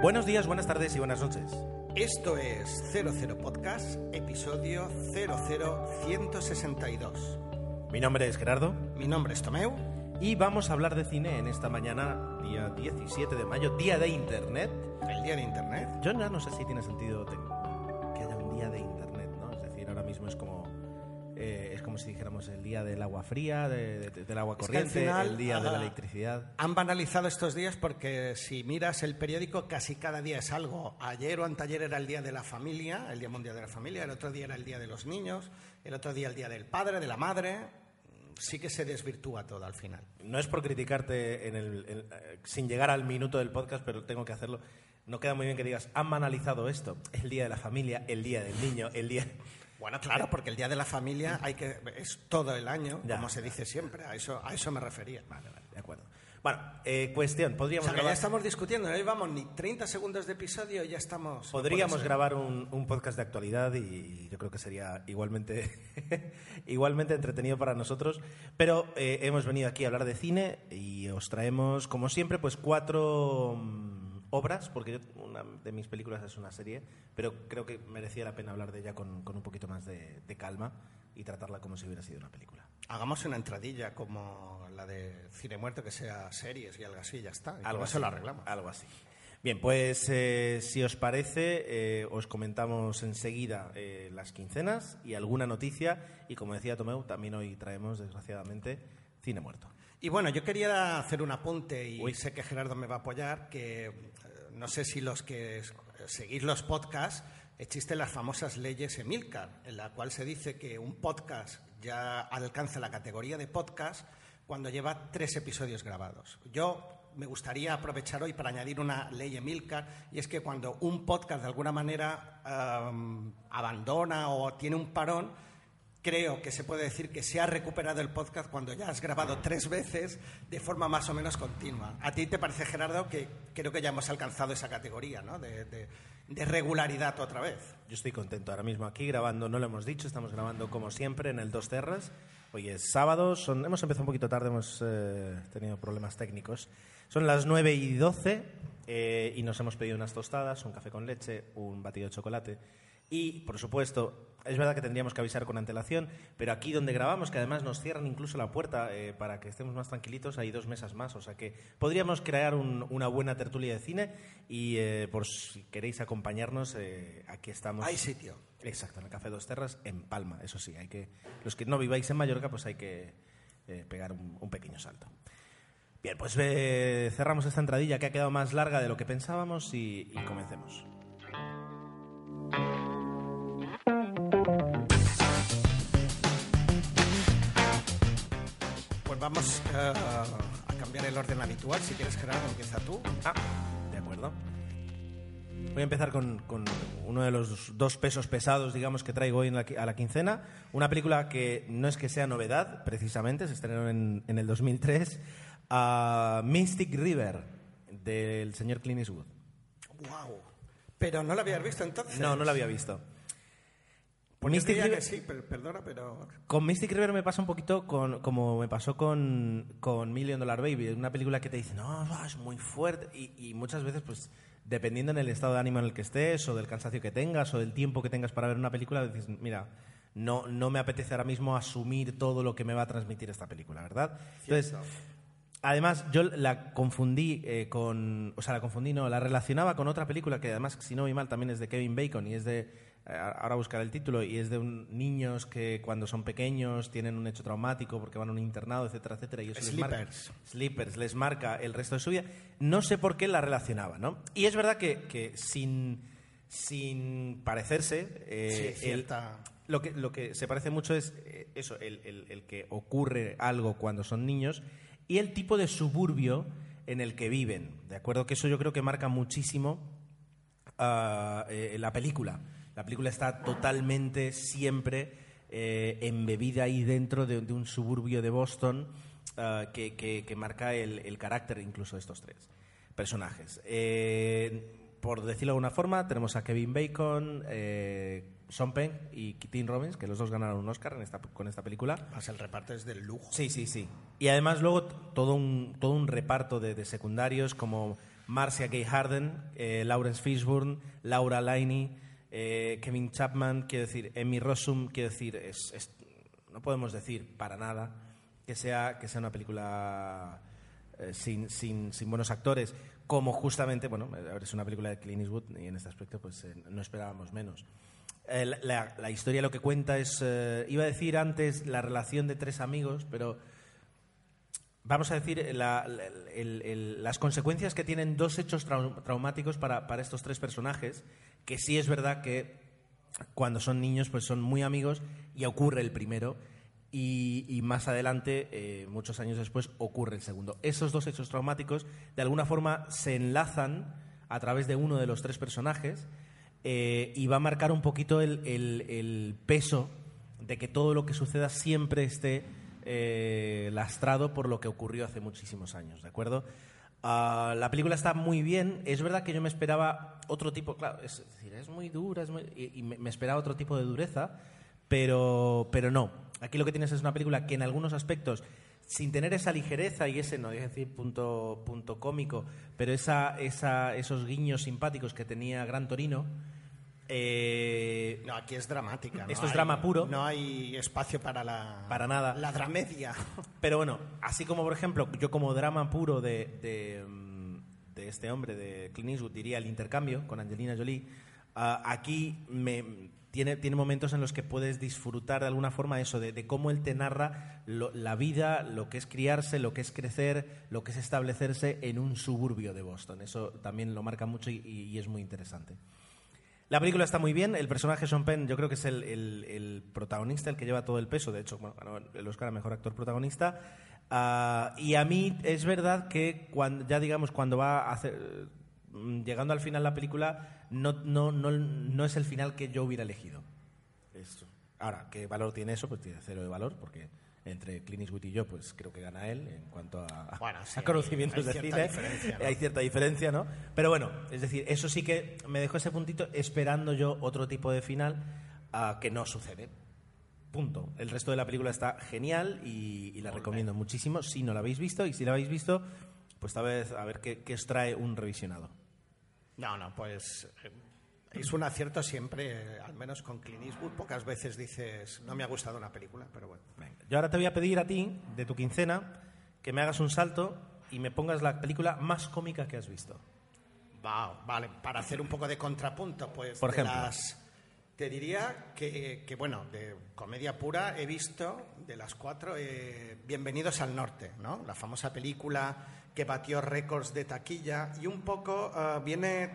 Buenos días, buenas tardes y buenas noches. Esto es 00 Podcast, episodio 00162. Mi nombre es Gerardo Mi nombre es Tomeu. y vamos a hablar de cine en esta mañana, día 17 de mayo, día de Internet. El día de Internet. Yo ya no sé si tiene sentido que haya un día de Internet, ¿no? Es decir, ahora mismo es como eh, es como si dijéramos el día del agua fría, de- de- del agua Es que al corriente, final, el día de la electricidad. Han banalizado estos días porque si miras el periódico casi cada día es algo. Ayer o anteayer era el Día de la Familia, el Día Mundial de la Familia, el otro día era el Día de los Niños, el otro día el Día del Padre, de la Madre. Sí que se desvirtúa todo al final. No es por criticarte en el, en- eh, sin llegar al minuto del podcast, pero tengo que hacerlo. No queda muy bien que digas, han banalizado esto. El día de la familia, el día del niño, el día... Bueno, claro, porque el Día de la Familia hay que es todo el año, Ya, como se dice siempre. A eso, a eso me refería. Vale, vale, de acuerdo. Bueno, eh, cuestión, O podríamos sea, que ya grabar, estamos discutiendo, no llevamos ni 30 segundos de episodio y ya estamos... podríamos ser. grabar un, un podcast de actualidad y yo creo que sería igualmente, igualmente entretenido para nosotros. Pero eh, hemos venido aquí a hablar de cine y os traemos, como siempre, pues cuatro mm, obras, porque yo- una de mis películas es una serie, pero creo que merecía la pena hablar de ella con, con un poquito más de, de calma y tratarla como si hubiera sido una película. Hagamos una entradilla como la de Cine Muerto, que sea series y algo así, ya está. Algo así. eso lo arreglamos. Algo así. Bien, pues eh, si os parece, eh, os comentamos enseguida eh, las quincenas y alguna noticia. Y como decía Tomeu, también hoy traemos, desgraciadamente, cine muerto. Y bueno, yo quería hacer un apunte y Uy. sé que Gerardo me va a apoyar, que eh, no sé si los que seguís los podcasts, existen las famosas leyes Emilcar, en la cual se dice que un podcast ya alcanza la categoría de podcast cuando lleva tres episodios grabados. Yo me gustaría aprovechar hoy para añadir una ley Emilcar, y es que cuando un podcast de alguna manera abandona o tiene un parón, creo que se puede decir que se ha recuperado el podcast cuando ya has grabado tres veces de forma más o menos continua. ¿A ti te parece, Gerardo, que creo que ya hemos alcanzado esa categoría ¿no? de, de- de regularidad otra vez? Yo estoy contento ahora mismo aquí grabando, no lo hemos dicho, estamos grabando como siempre en el Dos Terras. Hoy es sábado, son, hemos empezado un poquito tarde, hemos eh, tenido problemas técnicos. Son las 9 y 12 eh, y nos hemos pedido unas tostadas, un café con leche, un batido de chocolate. Y, por supuesto, es verdad que tendríamos que avisar con antelación, pero aquí donde grabamos, que además nos cierran incluso la puerta eh, para que estemos más tranquilitos, hay dos mesas más, o sea que podríamos crear un- una buena tertulia de cine y eh, por si queréis acompañarnos, eh, aquí estamos. Hay sitio. Exacto, en el Café Dos Terras, en Palma, eso sí, hay que los que no viváis en Mallorca, pues hay que pegar un, un pequeño salto. Bien, pues eh, cerramos esta entradilla que ha quedado más larga de lo que pensábamos y, y comencemos. Vamos eh, a cambiar el orden habitual. Si quieres, Gerardo, empieza tú. Ah, de acuerdo. Voy a empezar con, con uno de los dos pesos pesados, digamos, que traigo hoy en la qui- a la quincena. Una película que no es que sea novedad, precisamente, se estrenó en, en el 2003, a Mystic River, del señor Clint Eastwood. ¡Wow! Pero no la habías visto entonces. No, no la había visto. Yo Mystic River- que sí, pero, perdona, pero... Con Mystic River me pasa un poquito con, como me pasó con, con Million Dollar Baby, una película que te dice, no, no, es muy fuerte, y, y muchas veces, pues, dependiendo en el estado de ánimo en el que estés, o del cansancio que tengas, o del tiempo que tengas para ver una película, dices, mira, no, no me apetece ahora mismo asumir todo lo que me va a transmitir esta película, ¿verdad? Entonces, Además, yo la confundí eh, con. O sea, la confundí, no, la relacionaba con otra película que, además, si no voy mal, también es de Kevin Bacon y es de. Eh, ahora buscar el título, y es de un- niños que cuando son pequeños tienen un hecho traumático porque van a un internado, etcétera, etcétera. Y eso les marca-. Sleepers, les marca el resto de su vida. No sé por qué la relacionaba, ¿no? Y es verdad que, que sin, sin parecerse. eh, Sí, el- lo que, lo que se parece mucho es eh, eso, el, el- el que ocurre algo cuando son niños y el tipo de suburbio en el que viven. ¿De acuerdo? Que eso yo creo que marca muchísimo eh, la película. La película está totalmente siempre eh, embebida ahí dentro de, de un suburbio de Boston ah, que, que- que marca el, el carácter incluso de estos tres personajes. Eh, por decirlo de alguna forma, tenemos a Kevin Bacon, eh, Sean Penn y Tim Robbins, que los dos ganaron un Oscar en esta- con esta película. Más el reparto es del lujo. Sí, sí, sí. Y además luego todo un, todo un reparto de, de secundarios como Marcia Gay Harden, eh, Lawrence Fishburne, Laura Linney, eh, Kevin Chapman, quiero decir, Emmy Rossum, quiero decir, es, es- no podemos decir para nada que sea, que sea una película eh, sin, sin, sin buenos actores, como justamente, bueno, es una película de Clint Eastwood y en este aspecto pues eh, no esperábamos menos. Eh, la, la- historia lo que cuenta es, iba a decir antes la relación de tres amigos, pero vamos a decir la- las consecuencias que tienen dos hechos trau- traumáticos para, estos tres personajes, que sí es verdad que cuando son niños pues son muy amigos y ocurre el primero y, más adelante, eh, muchos años después, ocurre el segundo. Esos dos hechos traumáticos de alguna forma se enlazan a través de uno de los tres personajes eh, y va a marcar un poquito el peso de que todo lo que suceda siempre esté eh, lastrado por lo que ocurrió hace muchísimos años, ¿de acuerdo? Ah, la película está muy bien. Es verdad que yo me esperaba otro tipo, es es muy dura es y, me, esperaba otro tipo de dureza, pero, pero no. Aquí lo que tienes es una película que en algunos aspectos, sin tener esa ligereza y ese, no a decir punto, punto cómico, pero esos guiños simpáticos que tenía Gran Torino, eh, No, aquí es dramática. no Esto es hay- drama puro. No hay espacio para la... Para nada. La dramedia. Pero bueno, así como por ejemplo, yo como drama puro de, de, mm, de este hombre, de Clint Eastwood, diría el intercambio con Angelina Jolie, ah, aquí me, tiene, tiene momentos en los que puedes disfrutar de alguna forma eso, de, de cómo él te narra lo- la vida, lo que es criarse, lo que es crecer, lo que es establecerse en un suburbio de Boston. Eso también lo marca mucho y- y es muy interesante. La película está muy bien. El personaje Sean Penn, yo creo que es el, el- el protagonista, el que lleva todo el peso. De hecho, bueno, el Oscar a mejor actor protagonista. Ah, y a mí es verdad que cuando, ya digamos cuando va a hacer, mm, llegando al final la película, no, no, no, no es el final que yo hubiera elegido. Esto. Ahora, ¿qué valor tiene eso? Pues tiene cero de valor, porque entre Clint Eastwood y yo, pues creo que gana él en cuanto a, Bueno, sí, a conocimientos de cine. ¿no? Hay cierta diferencia, ¿no? Pero bueno, es decir, eso sí que me dejó ese puntito esperando yo otro tipo de final ah, que no sucede. Punto. El resto de la película está genial y, y la recomiendo muchísimo si no la habéis visto y si la habéis visto, pues tal vez a ver qué, qué os trae un revisionado. No, no, pues eh, es un acierto siempre, al menos con Clint Eastwood. Pocas veces dices, no me ha gustado una película, pero bueno. Yo ahora te voy a pedir a ti, de tu quincena, que me hagas un salto y me pongas la película más cómica que has visto. Va, vale, para hacer un poco de contrapunto, pues Por ejemplo. las- te diría que, que, bueno, de comedia pura he visto de las cuatro eh, Bienvenidos al Norte, ¿no? La famosa película que batió récords de taquilla y un poco eh, viene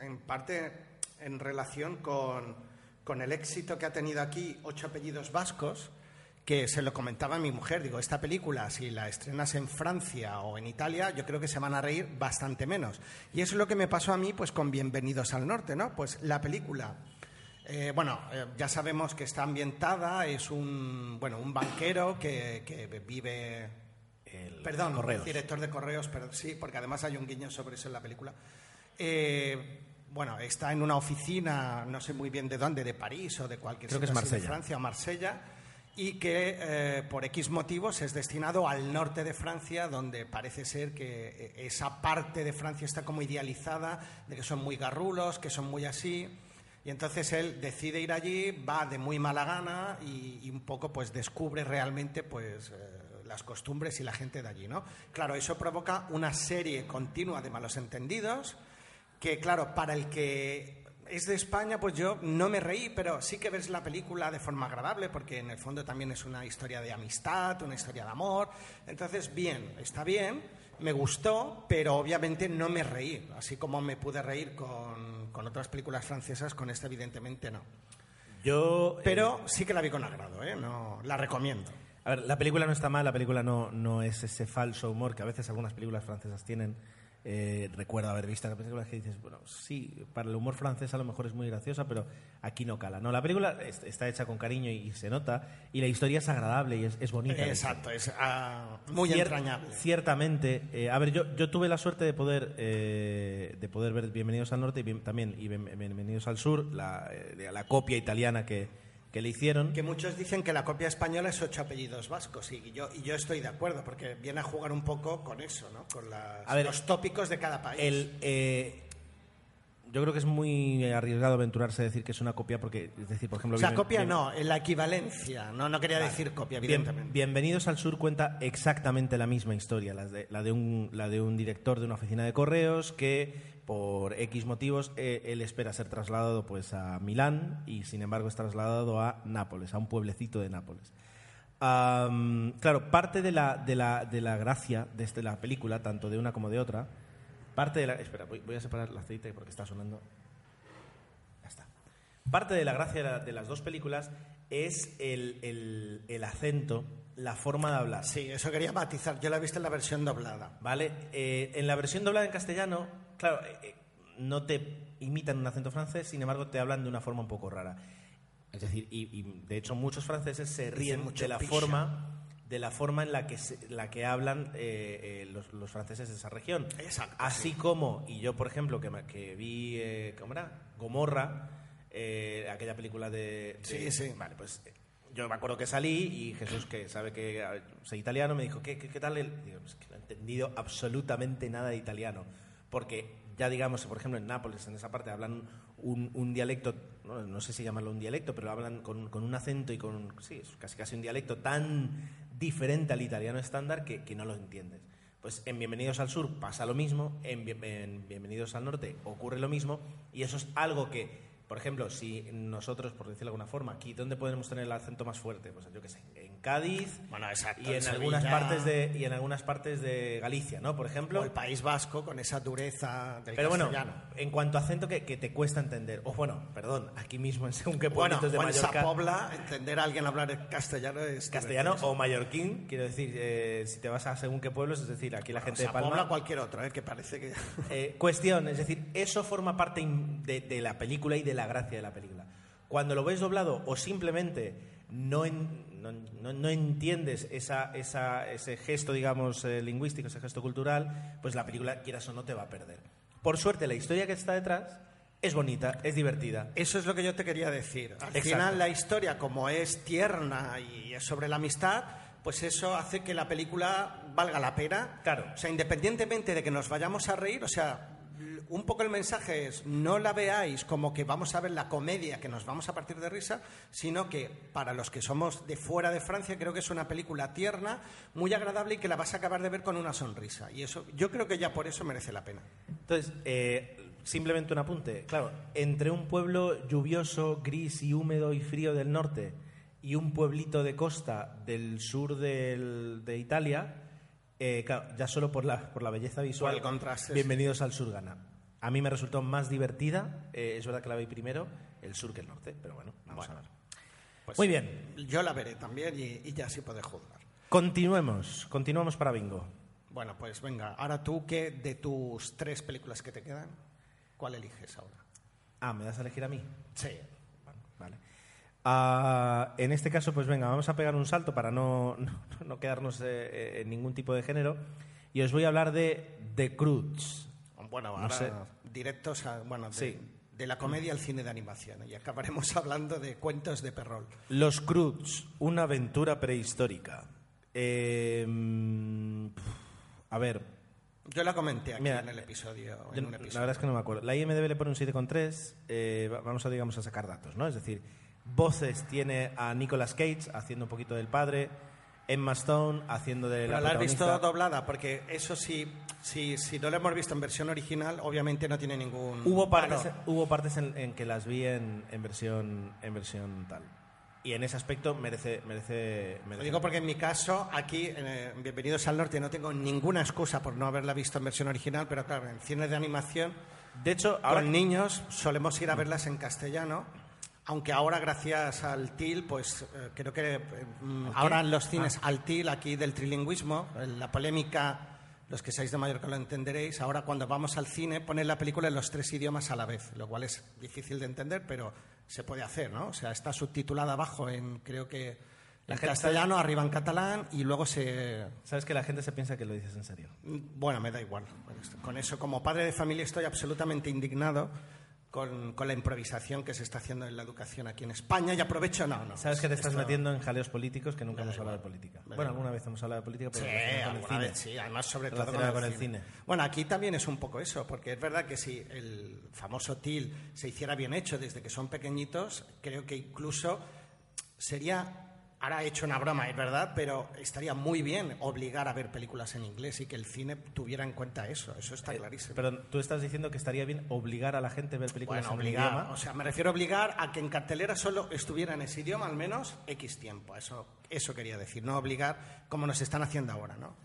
en parte en relación con, con el éxito que ha tenido aquí Ocho apellidos vascos, que se lo comentaba a mi mujer, digo, esta película, si la estrenas en Francia o en Italia, yo creo que se van a reír bastante menos. Y eso es lo que me pasó a mí, pues con Bienvenidos al Norte, ¿no? Pues la película, eh, bueno, eh, ya sabemos que está ambientada, es un, bueno, un banquero que, que vive... El Perdón, Correos. director de correos, pero sí, porque además hay un guiño sobre eso en la película. Eh, bueno, está en una oficina, no sé muy bien de dónde, de París o de cualquier Creo que es de. Francia o Marsella, y que eh, por X motivos es destinado al norte de Francia, donde parece ser que eh, esa parte de Francia está como idealizada, de que son muy garrulos, que son muy así. Y entonces él decide ir allí, va de muy mala gana y, y un poco pues descubre realmente pues eh, las costumbres y la gente de allí, ¿no? Claro, eso provoca una serie continua de malos entendidos que, claro, para el que es de España, pues yo no me reí, pero sí que ves la película de forma agradable, porque en el fondo también es una historia de amistad, una historia de amor. Entonces, bien, está bien, me gustó, pero obviamente no me reí, así como me pude reír con, con otras películas francesas, con esta evidentemente no. Yo, eh, Pero sí que la vi con agrado, ¿eh? No, la recomiendo. A ver, la película no está mal, la película no, no es ese falso humor que a veces algunas películas francesas tienen. Eh, recuerdo haber visto la película que dices, bueno, sí, para el humor francés a lo mejor es muy graciosa, pero aquí no cala. No, la película es- está hecha con cariño y, se nota, y la historia es agradable y es, es bonita. Exacto, es ah, muy Cier- entrañable. Ciertamente. eh, a ver, yo, yo tuve la suerte de poder eh, de poder ver Bienvenidos al Norte y bien- también y Bien- Bienvenidos al Sur, la, la copia italiana que, que le hicieron. Que muchos dicen que la copia española es ocho apellidos vascos y yo, y yo estoy de acuerdo porque viene a jugar un poco con eso, ¿no? Con las- A ver, los tópicos de cada país. El, eh, yo creo que es muy arriesgado aventurarse a decir que es una copia porque, es decir, por ejemplo... o sea, bien- copia bien- no, la equivalencia. No, no quería decir copia, Bien- evidentemente. Bienvenidos al Sur cuenta exactamente la misma historia, la de, la de, un, la de un director de una oficina de correos que por X motivos eh, él espera ser trasladado pues a Milán y sin embargo es trasladado a Nápoles, a un pueblecito de Nápoles. Claro, parte de la, de la, de la gracia de este- la película, tanto de una como de otra, parte de la... Espera, voy, voy a separar el aceite porque está sonando... Ya está. Parte de la gracia de, la- de las dos películas es el, el- el acento, la forma de hablar. Sí, eso quería matizar. Yo la he visto en la versión doblada. ¿Vale? Eh, en la versión doblada en castellano, claro, eh, eh, no te imitan un acento francés, sin embargo te hablan de una forma un poco rara. Es decir, y, y, de hecho muchos franceses se ríen mucho de la picha. forma de la forma en la que se- la que hablan eh, eh, los, los franceses de esa región. Exacto, Así como, y yo por ejemplo que, que vi, eh, ¿cómo era? Gomorra, aquella película de, de- Sí, sí. Vale, pues yo me acuerdo que salí y Jesús, que sabe que ah, soy italiano, me dijo, ¿qué, qué, qué tal? el-?" Digo, "Es que no he entendido absolutamente nada de italiano. Porque ya digamos, por ejemplo, en Nápoles, en esa parte, hablan un, un dialecto, no, no sé si llamarlo un dialecto, pero hablan con, con un acento y con, sí, es casi casi un dialecto tan diferente al italiano estándar que, que no lo entiendes. Pues en Bienvenidos al Sur pasa lo mismo, en, en Bienvenidos al Norte ocurre lo mismo, y eso es algo que, por ejemplo, si nosotros, por decirlo de alguna forma, aquí, ¿dónde podemos tener el acento más fuerte? Pues yo qué sé, en Cádiz Bueno, exacto, y en, algunas partes de y en algunas partes de Galicia, ¿no? Por ejemplo. O el País Vasco con esa dureza del Pero bueno, castellano. en cuanto a acento que, que te cuesta entender, o bueno, perdón, aquí mismo en según qué Bueno, pueblitos de en Sapobla, entender a alguien hablar castellano es... castellano o mallorquín, quiero decir, eh, si te vas a según qué pueblos, es decir, aquí la gente de Palma... cualquier otro, ¿eh? que parece que... Eh, cuestión, es decir, eso forma parte de, de la película y de la gracia de la película. Cuando lo ves doblado o simplemente no, en- no, no- no entiendes esa, esa- ese gesto, digamos, eh, lingüístico, ese gesto cultural, pues la película, quieras o no, te va a perder. Por suerte, la historia que está detrás es bonita, es divertida. Eso es lo que yo te quería decir. Al Exacto. final la historia, como es tierna y es sobre la amistad, pues eso hace que la película valga la pena. Claro. O sea, independientemente de que nos vayamos a reír, o sea, un poco el mensaje es no la veáis como que vamos a ver la comedia que nos vamos a partir de risa, sino que para los que somos de fuera de Francia creo que es una película tierna, muy agradable y que la vas a acabar de ver con una sonrisa. Y eso, yo creo que ya por eso merece la pena. Entonces, eh, simplemente un apunte. Claro, entre un pueblo lluvioso, gris y húmedo y frío del norte y un pueblito de costa del sur del- de Italia, eh, claro, ya solo por la, por la belleza visual, Por el contraste, bienvenidos al sur gana. A mí me resultó más divertida, eh, es verdad que la vi primero, el sur que el norte, pero bueno, vamos a ver. Pues Muy bien, Yo la veré también y, y ya sí puede juzgar. continuemos, continuamos para Bingo. Bueno, pues venga, ahora tú, ¿qué de tus tres películas que te quedan, cuál eliges ahora? Ah, ¿me das a elegir a mí? Sí. Ah, en este caso, pues venga, vamos a pegar un salto para no, no, no quedarnos eh, eh, en ningún tipo de género. Y os voy a hablar de The Croods. Bueno, No ahora sé. directos a, bueno, de, Sí. de la comedia al cine de animación y acabaremos hablando de cuentos de Perrol. Los Croods, una aventura prehistórica. Eh, a ver, Yo la comenté aquí Mira, en el episodio, yo- en un la episodio. verdad es que no me acuerdo. La IMDB le pone un 7,3. eh, va- vamos a, digamos, a sacar datos, ¿no? Es decir, voces tiene a Nicolas Cage haciendo un poquito del padre, Emma Stone haciendo de la Pero la has visto doblada, porque eso sí, sí, si no la hemos visto en versión original, obviamente no tiene ningún... Hubo partes, valor. hubo partes en, en que las vi en, en versión en versión tal. Y en ese aspecto merece merece, Lo digo porque en mi caso, aquí, en, eh, Bienvenidos al Norte, no tengo ninguna excusa por no haberla visto en versión original, pero claro, en cines de animación, De hecho, ahora con niños solemos ir a verlas en castellano, aunque ahora gracias al TIL, pues eh, creo que eh, mm, ahora en los cines al TIL, aquí del trilingüismo, eh, la polémica, los que seáis de Mallorca lo entenderéis, ahora cuando vamos al cine ponen la película en los tres idiomas a la vez, lo cual es difícil de entender, pero se puede hacer, ¿no? O sea, está subtitulada abajo en, creo que... La En gente castellano, arriba en catalán y luego se... sabes que la gente se piensa que lo dices en serio. Bueno, me da igual. Con eso, como padre de familia, estoy absolutamente indignado con, con, la improvisación que se está haciendo en la educación aquí en España. Y aprovecho, no, no. Sabes que te estás esto... metiendo en jaleos políticos que nunca hemos hablado de política. Bueno, alguna vez hemos hablado de política, pero sí. Vez, sí, además sobre todo con, el, con el cine. Bueno, aquí también es un poco eso, porque es verdad que si el famoso TIL se hiciera bien hecho desde que son pequeñitos, creo que incluso sería Ahora he hecho una broma, es verdad, pero estaría muy bien obligar a ver películas en inglés y que el cine tuviera en cuenta eso. Eso está clarísimo. pero tú estás diciendo que estaría bien obligar a la gente a ver películas bueno, en obligar, idioma. O sea, me refiero a obligar a que en cartelera solo estuviera en ese idioma al menos X tiempo. Eso, eso quería decir, no obligar como nos están haciendo ahora, ¿no?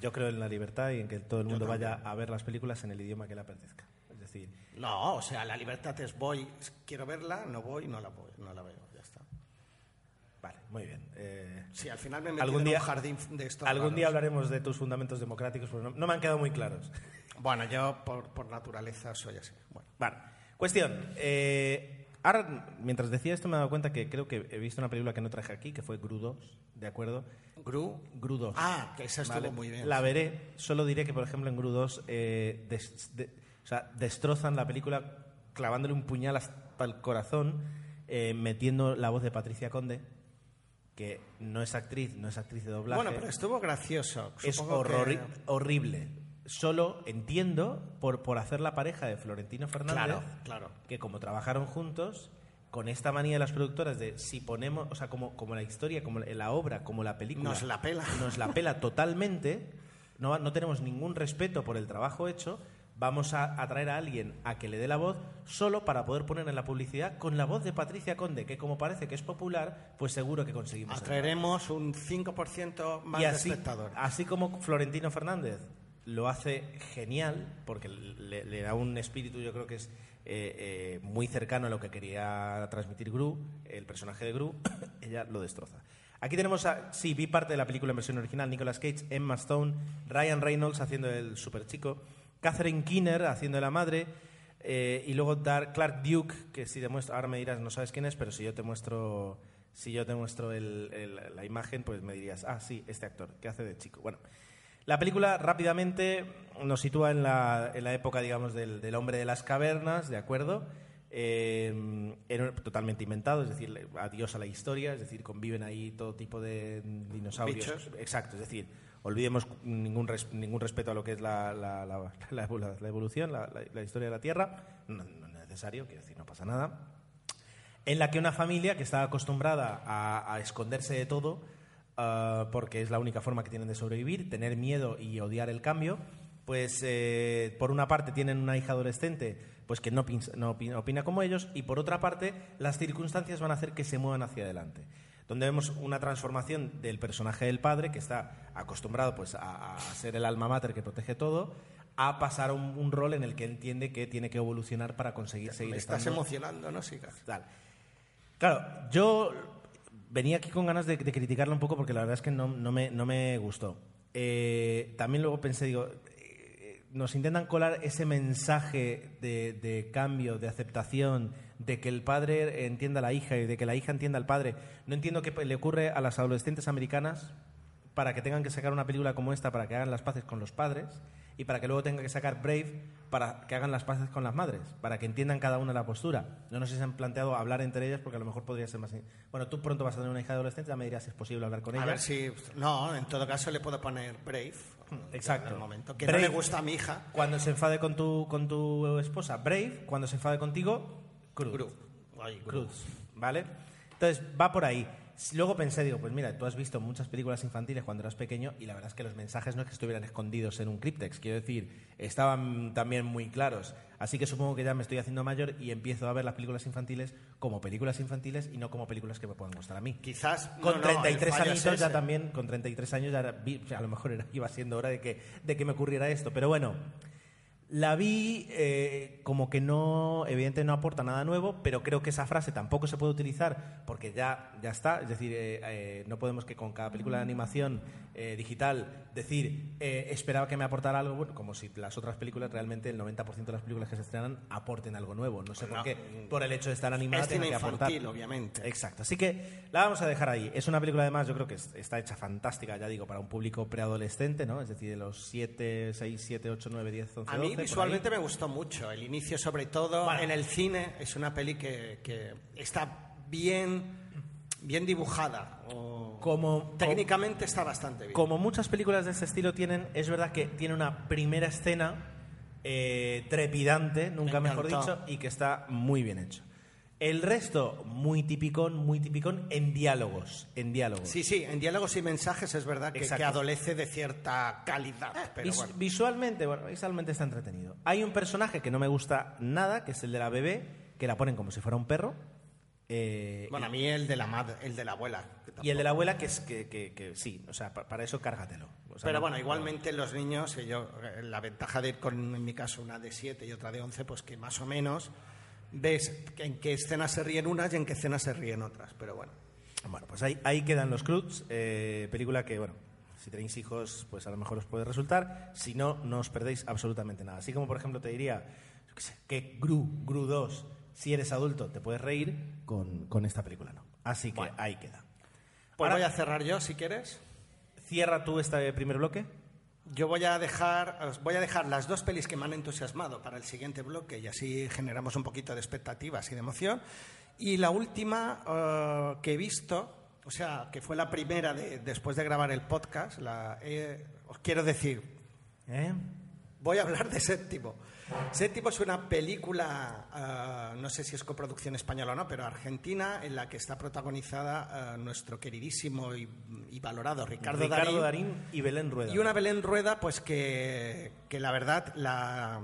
Yo creo en la libertad y en que todo el mundo vaya a ver las películas en el idioma que le apetezca. Es decir, no, o sea, la libertad es voy, quiero verla, no voy, no la voy, no la veo. Muy bien. Eh, sí, al final me he algún día, en un jardín de estos Algún raros. día hablaremos de tus fundamentos democráticos, porque no, no, me han quedado muy claros. Bueno, yo por, por naturaleza soy así. Bueno, vale. Cuestión. Eh, ahora, mientras decía esto, me he dado cuenta que creo que he visto una película que no traje aquí, que fue Gru 2, ¿de acuerdo? ¿Gru? Gru 2. Ah, que esa estuvo ¿vale? muy bien. La veré. Solo diré que, por ejemplo, en Gru 2 eh, des, de, o sea, destrozan la película clavándole un puñal hasta el corazón, eh, metiendo la voz de Patricia Conde que no es actriz, no es actriz de doblaje. Bueno, pero estuvo gracioso. Es horror, horrible. Solo entiendo por, por hacer la pareja de Florentino Fernández, claro, claro. que como trabajaron juntos, con esta manía de las productoras de si ponemos, o sea, como, como la historia, como la obra, como la película. Nos la pela. Nos la pela totalmente. No, no tenemos ningún respeto por el trabajo hecho vamos a, a, traer a alguien a que le dé la voz solo para poder poner en la publicidad con la voz de Patricia Conde, que como parece que es popular, pues seguro que conseguimos. Atraeremos un 5% más y así, de espectadores. Así como Florentino Fernández lo hace genial, porque le, le da un espíritu, yo creo que es eh, eh, muy cercano a lo que quería transmitir Gru, el personaje de Gru, ella lo destroza. Aquí tenemos a, sí, vi parte de la película en versión original, Nicolas Cage, Emma Stone, Ryan Reynolds haciendo el super chico. Catherine Keener haciendo de la madre eh, y luego dar Clark Duke, que si te muestro, ahora me dirás, no sabes quién es, pero si yo te muestro, si yo te muestro el, el, la imagen, pues me dirías, ah, sí, este actor, que hace de chico. Bueno, la película rápidamente nos sitúa en la, en la época, digamos, del, del, hombre de las cavernas, ¿de acuerdo? Eh, era totalmente inventado, es decir, adiós a la historia, es decir, conviven ahí todo tipo de dinosaurios. Bichos. Exacto, es decir, olvidemos ningún, ningún respeto a lo que es la, la, evolución, la, historia de la Tierra, no, es necesario, quiero decir, no pasa nada, en la que una familia que está acostumbrada a, esconderse de todo, uh, porque es la única forma que tienen de sobrevivir, tener miedo y odiar el cambio, pues eh, por una parte tienen una hija adolescente pues que no, no opina como ellos y por otra parte las circunstancias van a hacer que se muevan hacia adelante donde vemos una transformación del personaje del padre, que está acostumbrado pues, a, a ser el alma mater que protege todo, a pasar un, un, rol en el que entiende que tiene que evolucionar para conseguir Me seguir estás estando. emocionando, ¿no, Sigas? Tal. Claro, yo venía aquí con ganas de, de, criticarlo un poco porque la verdad es que no, no, me, no me, gustó. Eh, también luego pensé, digo, eh, nos intentan colar ese mensaje de, de cambio, de aceptación, de que el padre entienda a la hija y de que la hija entienda al padre. No entiendo qué le ocurre a las adolescentes americanas para que tengan que sacar una película como esta para que hagan las paces con los padres y para que luego tengan que sacar Brave para que hagan las paces con las madres, para que entiendan cada una la postura. Yo no sé si se han planteado hablar entre ellas porque a lo mejor podría ser más... Bueno, tú pronto vas a tener una hija adolescente, ya me dirás si es posible hablar con ella. A ver si... No, en todo caso le puedo poner Brave. Exacto. En el momento. Que Brave, no le gusta a mi hija. Cuando se enfade con tu, con tu esposa, Brave. Cuando se enfade contigo, Cruz. Cruz. Ay, Cruz. ¿Vale? Entonces, va por ahí. Luego pensé, digo, pues mira, tú has visto muchas películas infantiles cuando eras pequeño y la verdad es que los mensajes no es que estuvieran escondidos en un críptex, quiero decir, estaban también muy claros. Así que supongo que ya me estoy haciendo mayor y empiezo a ver las películas infantiles como películas infantiles y no como películas que me puedan gustar a mí. Quizás con no, 33 no, añitos ya también, con 33 años ya era, a lo mejor era, iba siendo hora de que, de que me ocurriera esto. Pero bueno, la vi eh, como que no, evidentemente no aporta nada nuevo, pero creo que esa frase tampoco se puede utilizar porque ya, ya está. Es decir, eh, eh, no podemos que con cada película de animación digital decir esperaba que me aportara algo, bueno, como si las otras películas realmente el 90% de las películas que se estrenan aporten algo nuevo. No sé no, por qué, por el hecho de estar animada, tiene que aportar. obviamente. Exacto. Así que la vamos a dejar ahí. Es una película, además, yo creo que está hecha fantástica, ya digo, para un público preadolescente, ¿no? Es decir, de los 7, 6, 7, 8, 9, 10, 11, A mí visualmente me gustó mucho. El inicio, sobre todo, en el cine, es una peli que, que está bien, bien dibujada. o- Como, técnicamente está bastante bien. como muchas películas de este estilo tienen, es verdad que tiene una primera escena eh, trepidante, nunca Me mejor dicho, y que está muy bien hecho. El resto, muy tipicón, muy tipicón en diálogos. En diálogos. Sí, sí, en diálogos y mensajes es verdad que, que adolece de cierta calidad. Pero Vis- bueno. Visualmente, bueno, visualmente está entretenido. Hay un personaje que no me gusta nada, que es el de la bebé, que la ponen como si fuera un perro. eh, Bueno, a mí el de la madre, el de la abuela. y el de la abuela, que es que, que- que sí, o sea, pa- para eso cárgatelo. O sea, Pero no- bueno, igualmente los niños, yo, eh, la ventaja de ir con, en mi caso, una de 7 y otra de 11, pues que más o menos ves en qué escenas se ríen unas y en qué escenas se ríen otras. Pero bueno. Bueno, pues ahí, ahí quedan los Croods, eh, película que, bueno, si tenéis hijos, pues a lo mejor os puede resultar. Si no, no os perdéis absolutamente nada. Así como, por ejemplo, te diría que Gru, Gru 2, si eres adulto, te puedes reír, con, con esta película no. Así que ahí queda. Pues Ahora- voy a cerrar yo, si quieres. Cierra tú este primer bloque. Yo voy a dejar, os voy a dejar las dos pelis que me han entusiasmado para el siguiente bloque y así generamos un poquito de expectativas y de emoción. Y la última eh, que he visto, o sea, que fue la primera de- después de grabar el podcast, la, he- os quiero decir, ¿Eh? voy a hablar de Séptimo. Séptimo es una película, eh, no sé si es coproducción española o no, pero argentina, en la que está protagonizada eh, nuestro queridísimo y, y valorado Ricardo, Ricardo Darín. Darín y Belén Rueda. Y una Belén Rueda, pues que, que la verdad la,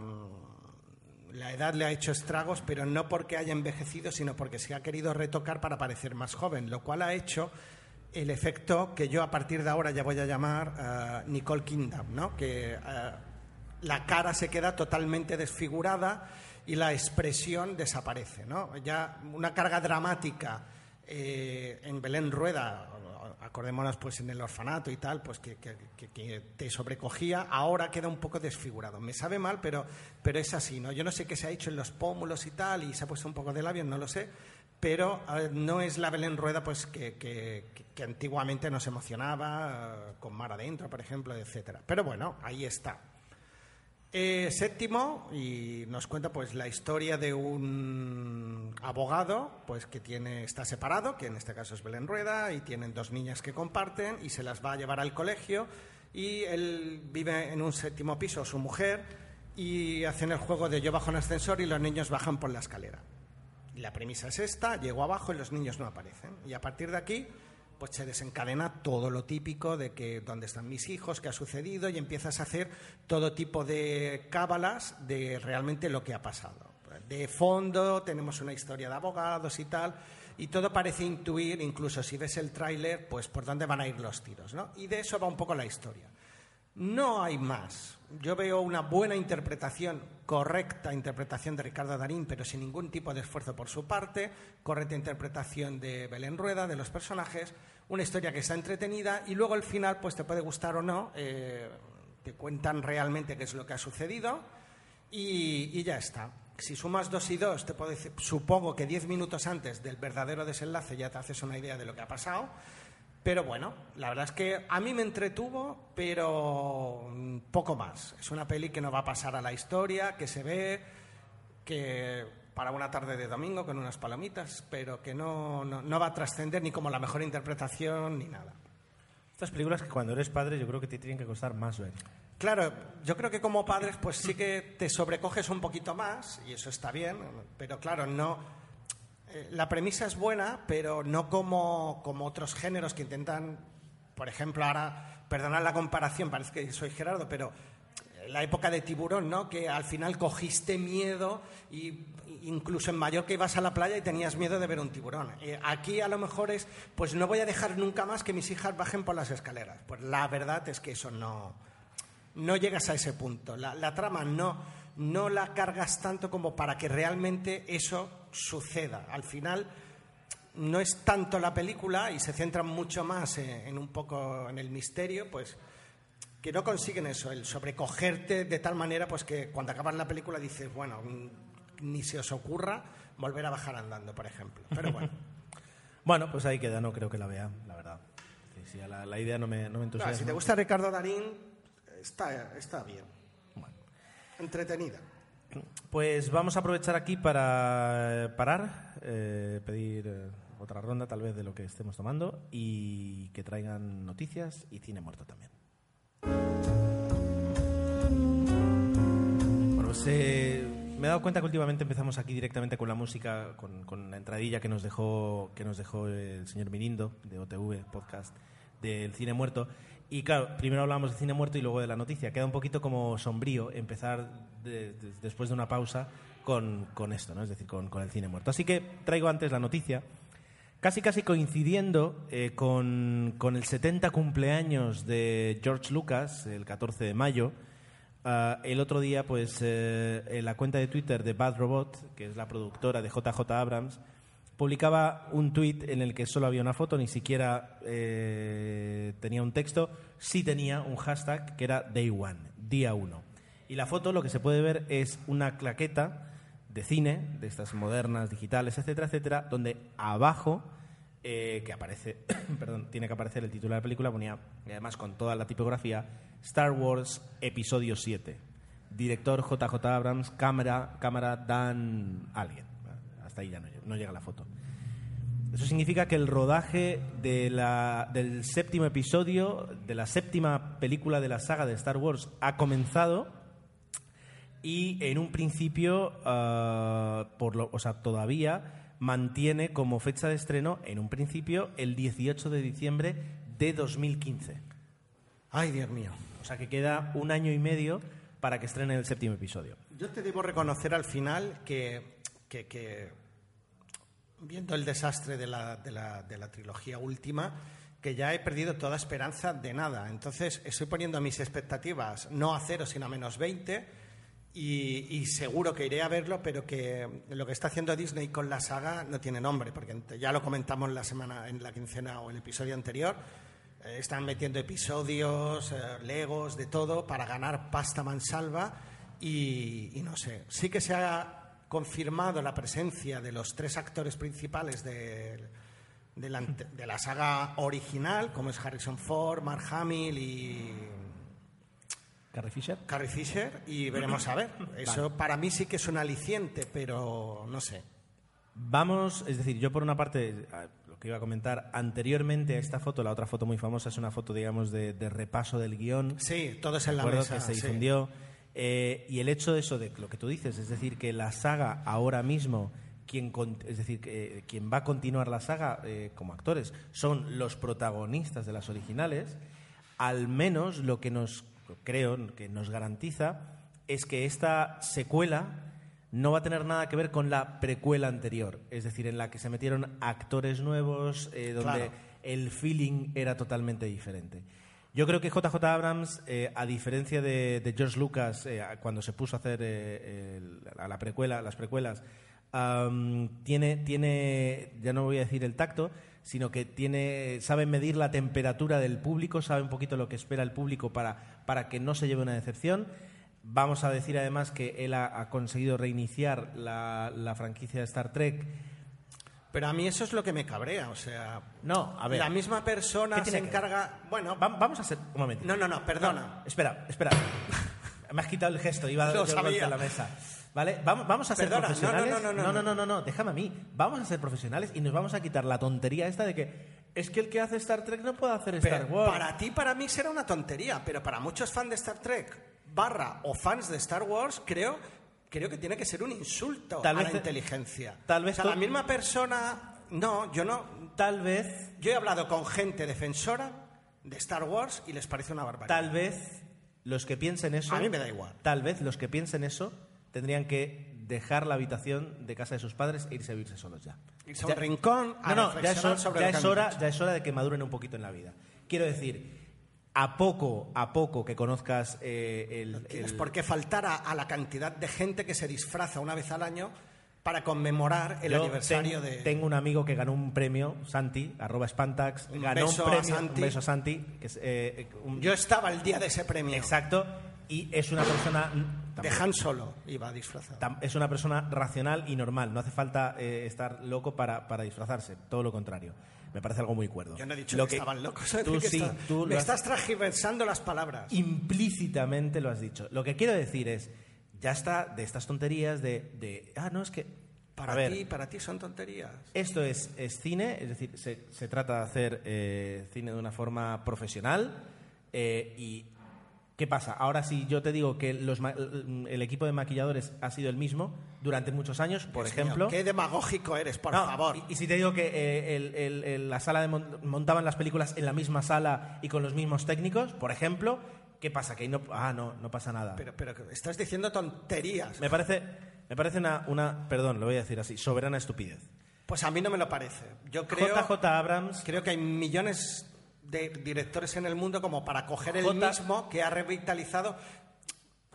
la edad le ha hecho estragos, pero no porque haya envejecido, sino porque se ha querido retocar para parecer más joven, lo cual ha hecho el efecto que yo a partir de ahora ya voy a llamar eh, Nicole Kingdom, ¿no? que la cara se queda totalmente desfigurada y la expresión desaparece. ¿no? Ya una carga dramática eh, en Belén Rueda, acordémonos pues en el orfanato y tal, pues que, que- te sobrecogía, ahora queda un poco desfigurado. Me sabe mal, pero, pero es así, ¿no? Yo no sé qué se ha hecho en los pómulos y tal, y se ha puesto un poco de labios, no lo sé, pero no es la Belén Rueda pues que- que antiguamente nos emocionaba, eh, con Mar adentro, por ejemplo, etcétera. Pero bueno, ahí está. Eh, séptimo y nos cuenta pues la historia de un abogado pues que tiene está separado que en este caso es Belén Rueda y tienen dos niñas que comparten y se las va a llevar al colegio y él vive en un séptimo piso su mujer y hacen el juego de yo bajo en ascensor y los niños bajan por la escalera. Y la premisa es esta llego abajo y los niños no aparecen. Y a partir de aquí pues se desencadena todo lo típico de que dónde están mis hijos, qué ha sucedido y empiezas a hacer todo tipo de cábalas de realmente lo que ha pasado. De fondo tenemos una historia de abogados y tal y todo parece intuir, incluso si ves el tráiler, pues por dónde van a ir los tiros, ¿no? Y de eso va un poco la historia. No hay más. Yo veo una buena interpretación, correcta interpretación de Ricardo Darín, pero sin ningún tipo de esfuerzo por su parte, correcta interpretación de Belén Rueda, de los personajes, una historia que está entretenida y luego al final pues te puede gustar o no, eh, te cuentan realmente qué es lo que ha sucedido y, y ya está. Si sumas dos y dos, te puedo decir, supongo que diez minutos antes del verdadero desenlace ya te haces una idea de lo que ha pasado. Pero bueno, la verdad es que a mí me entretuvo, pero mm, poco más. Es una peli que no va a pasar a la historia, que se ve, que para una tarde de domingo con unas palomitas, pero que no, no, no va a trascender ni como la mejor interpretación ni nada. Estas películas que cuando eres padre yo creo que te tienen que costar más ver. Claro, yo creo que como padres pues sí que te sobrecoges un poquito más y eso está bien, pero claro, no la premisa es buena, pero no como, como otros géneros que intentan, por ejemplo, ahora, perdonad la comparación, parece que soy Gerardo, pero la época de tiburón, ¿no? Que al final cogiste miedo y incluso en Mallorca ibas a la playa y tenías miedo de ver un tiburón. Eh, aquí a lo mejor es, pues no voy a dejar nunca más que mis hijas bajen por las escaleras. Pues la verdad es que eso no, no llegas a ese punto. La, la trama no, no la cargas tanto como para que realmente eso suceda. Al final no es tanto la película y se centran mucho más en, en un poco en el misterio, pues que no consiguen eso, el sobrecogerte de tal manera pues que cuando acabas la película dices, bueno, ni se os ocurra volver a bajar andando, por ejemplo. Pero bueno. Bueno, pues ahí queda, no creo que la vea, la verdad. Sí, sí, la, la idea no me, no me entusiasma. si te gusta Ricardo Darín, está, está bien. entretenida. Pues vamos a aprovechar aquí para eh, parar, eh, pedir eh, otra ronda tal vez de lo que estemos tomando y que traigan noticias y cine muerto también. Bueno, pues me he dado cuenta que últimamente empezamos aquí directamente con la música, con, con la entradilla que nos dejó que nos dejó el señor Mirindo de OTV Podcast del cine muerto. Y claro, primero hablamos de cine muerto y luego de la noticia. Queda un poquito como sombrío empezar de- de- después de una pausa con, con esto, ¿no? Es decir, con, con el cine muerto. Así que traigo antes la noticia, casi casi coincidiendo eh, con, con el 70 cumpleaños de George Lucas, el 14 de mayo. Ah, el otro día, pues, eh, en la cuenta de Twitter de Bad Robot, que es la productora de JJ Abrams, publicaba un tuit en el que solo había una foto, ni siquiera eh, tenía un texto, sí tenía un hashtag que era Day One, día uno. Y la foto lo que se puede ver es una claqueta de cine, de estas modernas, digitales, etcétera, etcétera, donde abajo, eh, que aparece, perdón, tiene que aparecer el título de la película, ponía, y además con toda la tipografía, Star Wars Episodio 7. Director JJ Abrams, cámara, cámara Dan alguien. Hasta ahí ya no llega la foto. Eso significa que el rodaje de la- del séptimo episodio, de la séptima película de la saga de Star Wars, ha comenzado y en un principio, ah, por lo, o sea, todavía mantiene como fecha de estreno, en un principio, el 18 de diciembre de 2015. Ay, Dios mío. O sea que queda un año y medio para que estrene el séptimo episodio. Yo te debo reconocer al final que, que- que, viendo el desastre de la, de, la, de la trilogía última, que ya he perdido toda esperanza de nada. Entonces estoy poniendo mis expectativas no a cero, sino a menos 20. Y, seguro que iré a verlo, pero que lo que está haciendo Disney con la saga no tiene nombre, porque ya lo comentamos la semana, en la quincena o el episodio anterior. Eh, están metiendo episodios, eh, legos, de todo, para ganar pasta mansalva. Y no sé, sí que se ha confirmado la presencia de los tres actores principales de, de la, ante- de la saga original, como es Harrison Ford, Mark Hamill y Carrie Fisher. Carrie Fisher, y veremos a ver. Eso para mí sí que es un aliciente, pero no sé. Vamos, es decir, yo por una parte, lo que iba a comentar, anteriormente a esta foto, la otra foto muy famosa es una foto, digamos, de, de repaso del guion. Sí, todo es en la mesa. que se sí. Eh, y el hecho de eso, de lo que tú dices, es decir, que la saga ahora mismo, quien, con- es decir, eh, quien va a continuar la saga eh, como actores son los protagonistas de las originales, al menos lo que nos, creo, que nos garantiza es que esta secuela no va a tener nada que ver con la precuela anterior, es decir, en la que se metieron actores nuevos, donde Claro. el feeling era totalmente diferente. Yo creo que JJ Abrams, eh, a diferencia de, George Lucas, eh, cuando se puso a hacer eh, el- la, la precuela, las precuelas, tiene, tiene, ya no voy a decir el tacto, sino que tiene, sabe medir la temperatura del público, sabe un poquito lo que espera el público para, para que no se lleve una decepción. Vamos a decir además que él ha, conseguido reiniciar la franquicia de Star Trek. Pero a mí eso es lo que me cabrea, o sea... No, a ver. La misma persona ¿Qué se que encarga... Bueno, Va- vamos a hacer. Un momento. no, no, no, perdona. No, espera, espera. Me has quitado el gesto, iba a dar en la mesa. ¿Vale? Vamos, vamos a ser Perdona, no, no, profesionales. no, no, no, no. no, no, no, déjame a mí. Vamos a ser profesionales y nos vamos a quitar la tontería esta de que es que el que hace Star Trek no puede hacer Pero Star Wars. Para ti, para mí será una tontería, pero para muchos fans de Star Trek, barra o fans de Star Wars, creo, creo que tiene que ser un insulto Tal a vez- la inteligencia. tal vez o sea, la misma persona... No, yo no... Tal vez, Yo he hablado con gente defensora de Star Wars y les parece una barbaridad. tal vez los que piensen eso. A mí me da igual. Tal vez los que piensen eso tendrían que dejar la habitación de casa de sus padres e irse a vivirse solos ya. Irse a un rincón a no, no, ya es, hora- ya es hora, ya es hora de que maduren un poquito en la vida. Quiero decir, a poco, a poco que conozcas eh, el, Tienes el- por qué faltar a, a la cantidad de gente que se disfraza una vez al año para conmemorar el Yo aniversario ten- de... Tengo un amigo que ganó un premio, Santi, arroba Spantax, Un ganó beso un a premio, Santi. un beso a Santi, que es, eh, un- Yo estaba el día de ese premio. exacto, y es una persona De Han Solo iba disfrazado. Tam- es una persona racional y normal. No hace falta eh, estar loco para, para disfrazarse. Todo lo contrario. Me parece algo muy cuerdo. Yo no he dicho Lo que, estaban locos. Tú que sí, está- tú me lo has- estás transgiversando las palabras. implícitamente lo has dicho. Lo que quiero decir es, ya está de estas tonterías de, de ah, no, es que... Para ver, ti, para ti son tonterías. esto es, es cine, es decir, se, se trata de hacer eh, cine de una forma profesional eh, y ¿qué pasa? Ahora si yo te digo que los el equipo de maquilladores ha sido el mismo durante muchos años, por Dios ejemplo... mío, qué demagógico eres, por No, favor. Y, y si te digo que eh, el- el- el- la sala de mon- montaban las películas en la misma sala y con los mismos técnicos, por ejemplo, ¿qué pasa? Que ahí no, ah, no, no pasa nada. Pero, pero estás diciendo tonterías. me parece, me parece una, una, perdón, lo voy a decir así, soberana estupidez. Pues a mí no me lo parece. Yo creo, JJ Abrams, creo que hay millones de directores en el mundo como para coger el J- mismo que ha revitalizado.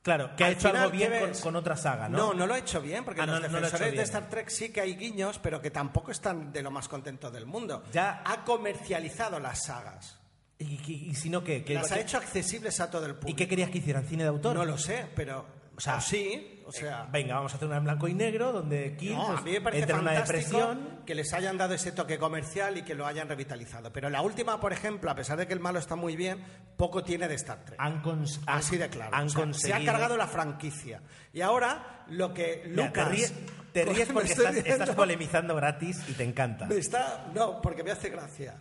claro, que ha hecho algo ¿qué bien con, con otra saga, ¿no? No, no lo ha hecho bien, porque Ah, los no- no defensores de. Star Trek sí que hay guiños, pero que tampoco están de lo más contentos del mundo. Ya- Ha comercializado las sagas. ¿Y, y- y si no Las ha hecho accesibles a todo el ¿Y público. qué querías que hicieran? ¿Cine de autor? No lo sé, pero... O sea, sí, o sea... Venga, vamos a hacer una en blanco y negro donde Kill No, pues, a mí me parece entra en una depresión. que les hayan dado ese toque comercial y que lo hayan revitalizado. Pero la última, por ejemplo, a pesar de que el malo está muy bien, poco tiene de Star Trek. Han, Así de claro. han O sea, conseguido... se ha cargado la franquicia. Y ahora lo que Mira, Lucas... te ríes, te Pues ríes me porque estás, polemizando gratis y te encanta. Me está... No, porque me hace gracia.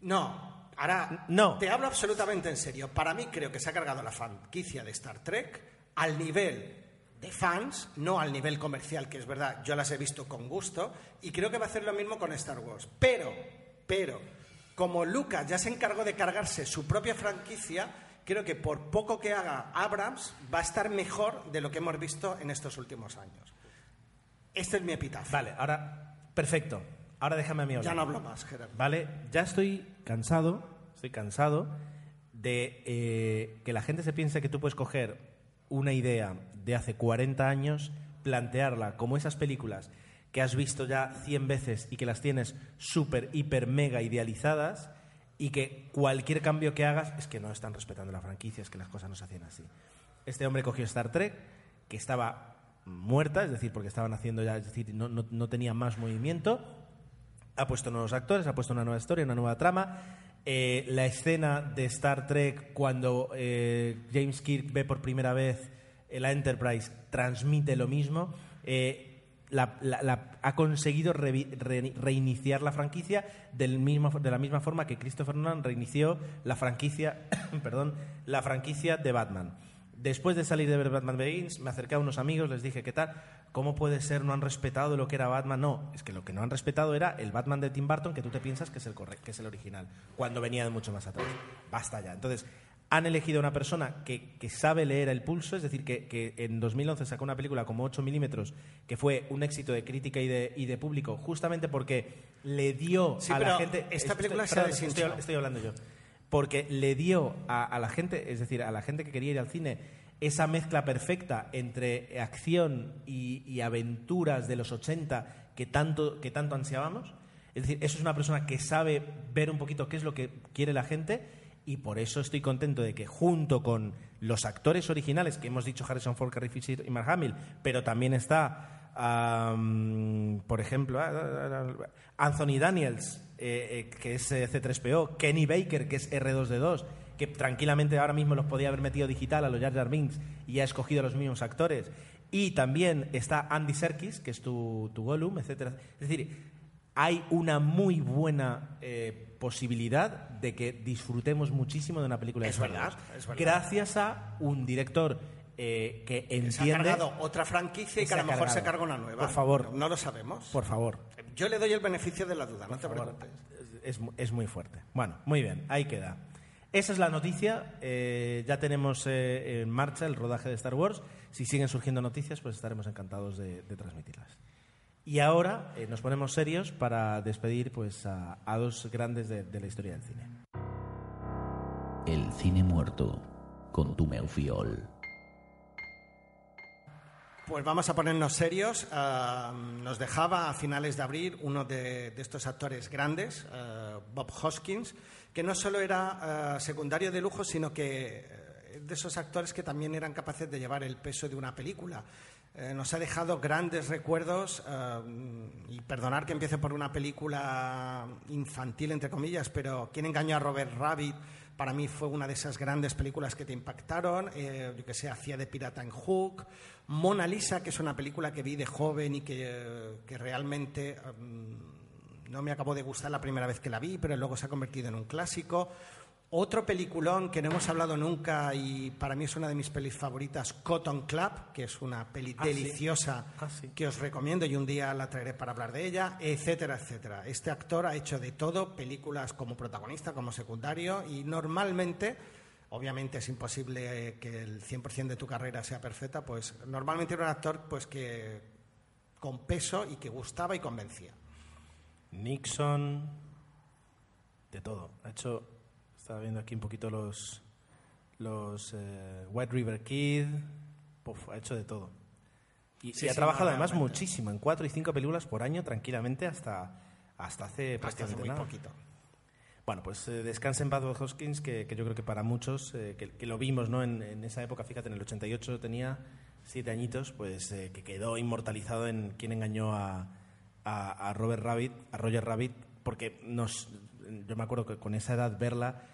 No, ahora No. te hablo absolutamente en serio. Para mí creo que se ha cargado la franquicia de Star Trek al nivel de fans, no al nivel comercial, que es verdad, yo las he visto con gusto, y creo que va a hacer lo mismo con Star Wars. Pero, pero, como Lucas ya se encargó de cargarse su propia franquicia, creo que por poco que haga Abrams va a estar mejor de lo que hemos visto en estos últimos años. Este es mi epitafio. Vale, ahora, perfecto. Ahora déjame a mí hablar. Ya no hablo más, Gerardo. Vale, ya estoy cansado, estoy cansado de eh, que la gente se piense que tú puedes coger una idea de hace 40 años, plantearla como esas películas que has visto ya 100 veces y que las tienes súper, hiper, mega idealizadas y que cualquier cambio que hagas es que no están respetando la franquicia, es que las cosas no se hacían así. Este hombre cogió Star Trek, que estaba muerta, es decir, porque estaban haciendo ya, es decir, no, no- no tenía más movimiento, ha puesto nuevos actores, ha puesto una nueva historia, una nueva trama. Eh, la escena de Star Trek cuando eh, James Kirk ve por primera vez la Enterprise transmite lo mismo. Eh, ha conseguido reiniciar la franquicia del mismo, de la misma forma que Christopher Nolan reinició la franquicia, perdón, la franquicia de Batman. Después de salir de ver Batman Begins, me acerqué a unos amigos, les dije, ¿qué tal? ¿Cómo puede ser? ¿No han respetado lo que era Batman? No, es que lo que no han respetado era el Batman de Tim Burton, que tú te piensas que es el, corre- que es el original, cuando venía de mucho más atrás. Basta ya. Entonces, han elegido una persona que, que sabe leer el pulso, es decir, que, que en 2011 sacó una película como 8 milímetros, que fue un éxito de crítica y de, y de público, justamente porque le dio Sí, a pero la gente... esta Estoy- película se perdón, ha estoy, estoy hablando yo porque le dio a, la gente, es decir, a la gente que quería ir al cine, esa mezcla perfecta entre acción y, aventuras de los 80 que tanto, que tanto ansiábamos. Es decir, eso es una persona que sabe ver un poquito qué es lo que quiere la gente y por eso estoy contento de que junto con los actores originales, que hemos dicho Harrison Ford, Carrie Fisher y Mark Hamill, pero también está, por ejemplo, ah, ah, ah, Anthony Daniels, eh, eh, que es eh, C3PO, Kenny Baker, que es R2D2, que tranquilamente ahora mismo los podía haber metido digital a los Jar Jar Binks y ha escogido a los mismos actores. Y también está Andy Serkis, que es tu, tu Gollum, etcétera. Es decir, hay una muy buena eh, posibilidad de que disfrutemos muchísimo de una película de Star verdad, Wars. es verdad. Gracias a un director eh, que Se ha entiende... cargado otra franquicia y que a lo mejor se carga una nueva. Por favor. No lo sabemos. Por favor, Yo le doy el beneficio de la duda, no te preocupes. Es, es muy fuerte. Bueno, muy bien, ahí queda. Esa es la noticia. eh, ya tenemos eh, en marcha el rodaje de Star Wars. Si siguen surgiendo noticias, pues estaremos encantados de, de transmitirlas. Y ahora eh, nos ponemos serios para despedir pues, a, a dos grandes de, de la historia del cine. El cine muerto con tu Meufiol. Pues vamos a ponernos serios. Ah, nos dejaba a finales de abril uno de, de estos actores grandes, ah, Bob Hoskins, que no solo era ah, secundario de lujo, sino que eh, de esos actores que también eran capaces de llevar el peso de una película. Eh, nos ha dejado grandes recuerdos, y perdonar que empiece por una película infantil, entre comillas, pero ¿Quién engañó a Robert Rabbit? Para mí fue una de esas grandes películas que te impactaron. Eh, yo que sé, hacía de pirata en Hook. Mona Lisa, que es una película que vi de joven y que, que realmente mm, no me acabó de gustar la primera vez que la vi, pero luego se ha convertido en un clásico. Otro peliculón que no hemos hablado nunca y para mí es una de mis pelis favoritas, Cotton Club, que es una peli Ah, sí. deliciosa Ah, sí. que os recomiendo y un día la traeré para hablar de ella, etcétera, etcétera. Este actor ha hecho de todo, películas como protagonista, como secundario y normalmente, obviamente es imposible que el 100% de tu carrera sea perfecta, pues normalmente era un actor pues que con peso y que gustaba y convencía. Nixon, de todo. Ha hecho, estaba viendo aquí un poquito los, los eh, White River Kid, Puf, ha hecho de todo. Y, Sí, y ha sí, trabajado no, además muchísimo, en cuatro y cinco películas por año tranquilamente hasta, hasta hace Hasta hace prácticamente muy nada. poquito. Bueno, pues eh, descanse en paz Bob Hoskins, que, que yo creo que para muchos, eh, que, que lo vimos ¿no? en, en esa época, fíjate, en el 88 tenía siete añitos, pues eh, que quedó inmortalizado en quien engañó a, a, a Robert Rabbit, a Roger Rabbit, porque nos, yo me acuerdo que con esa edad verla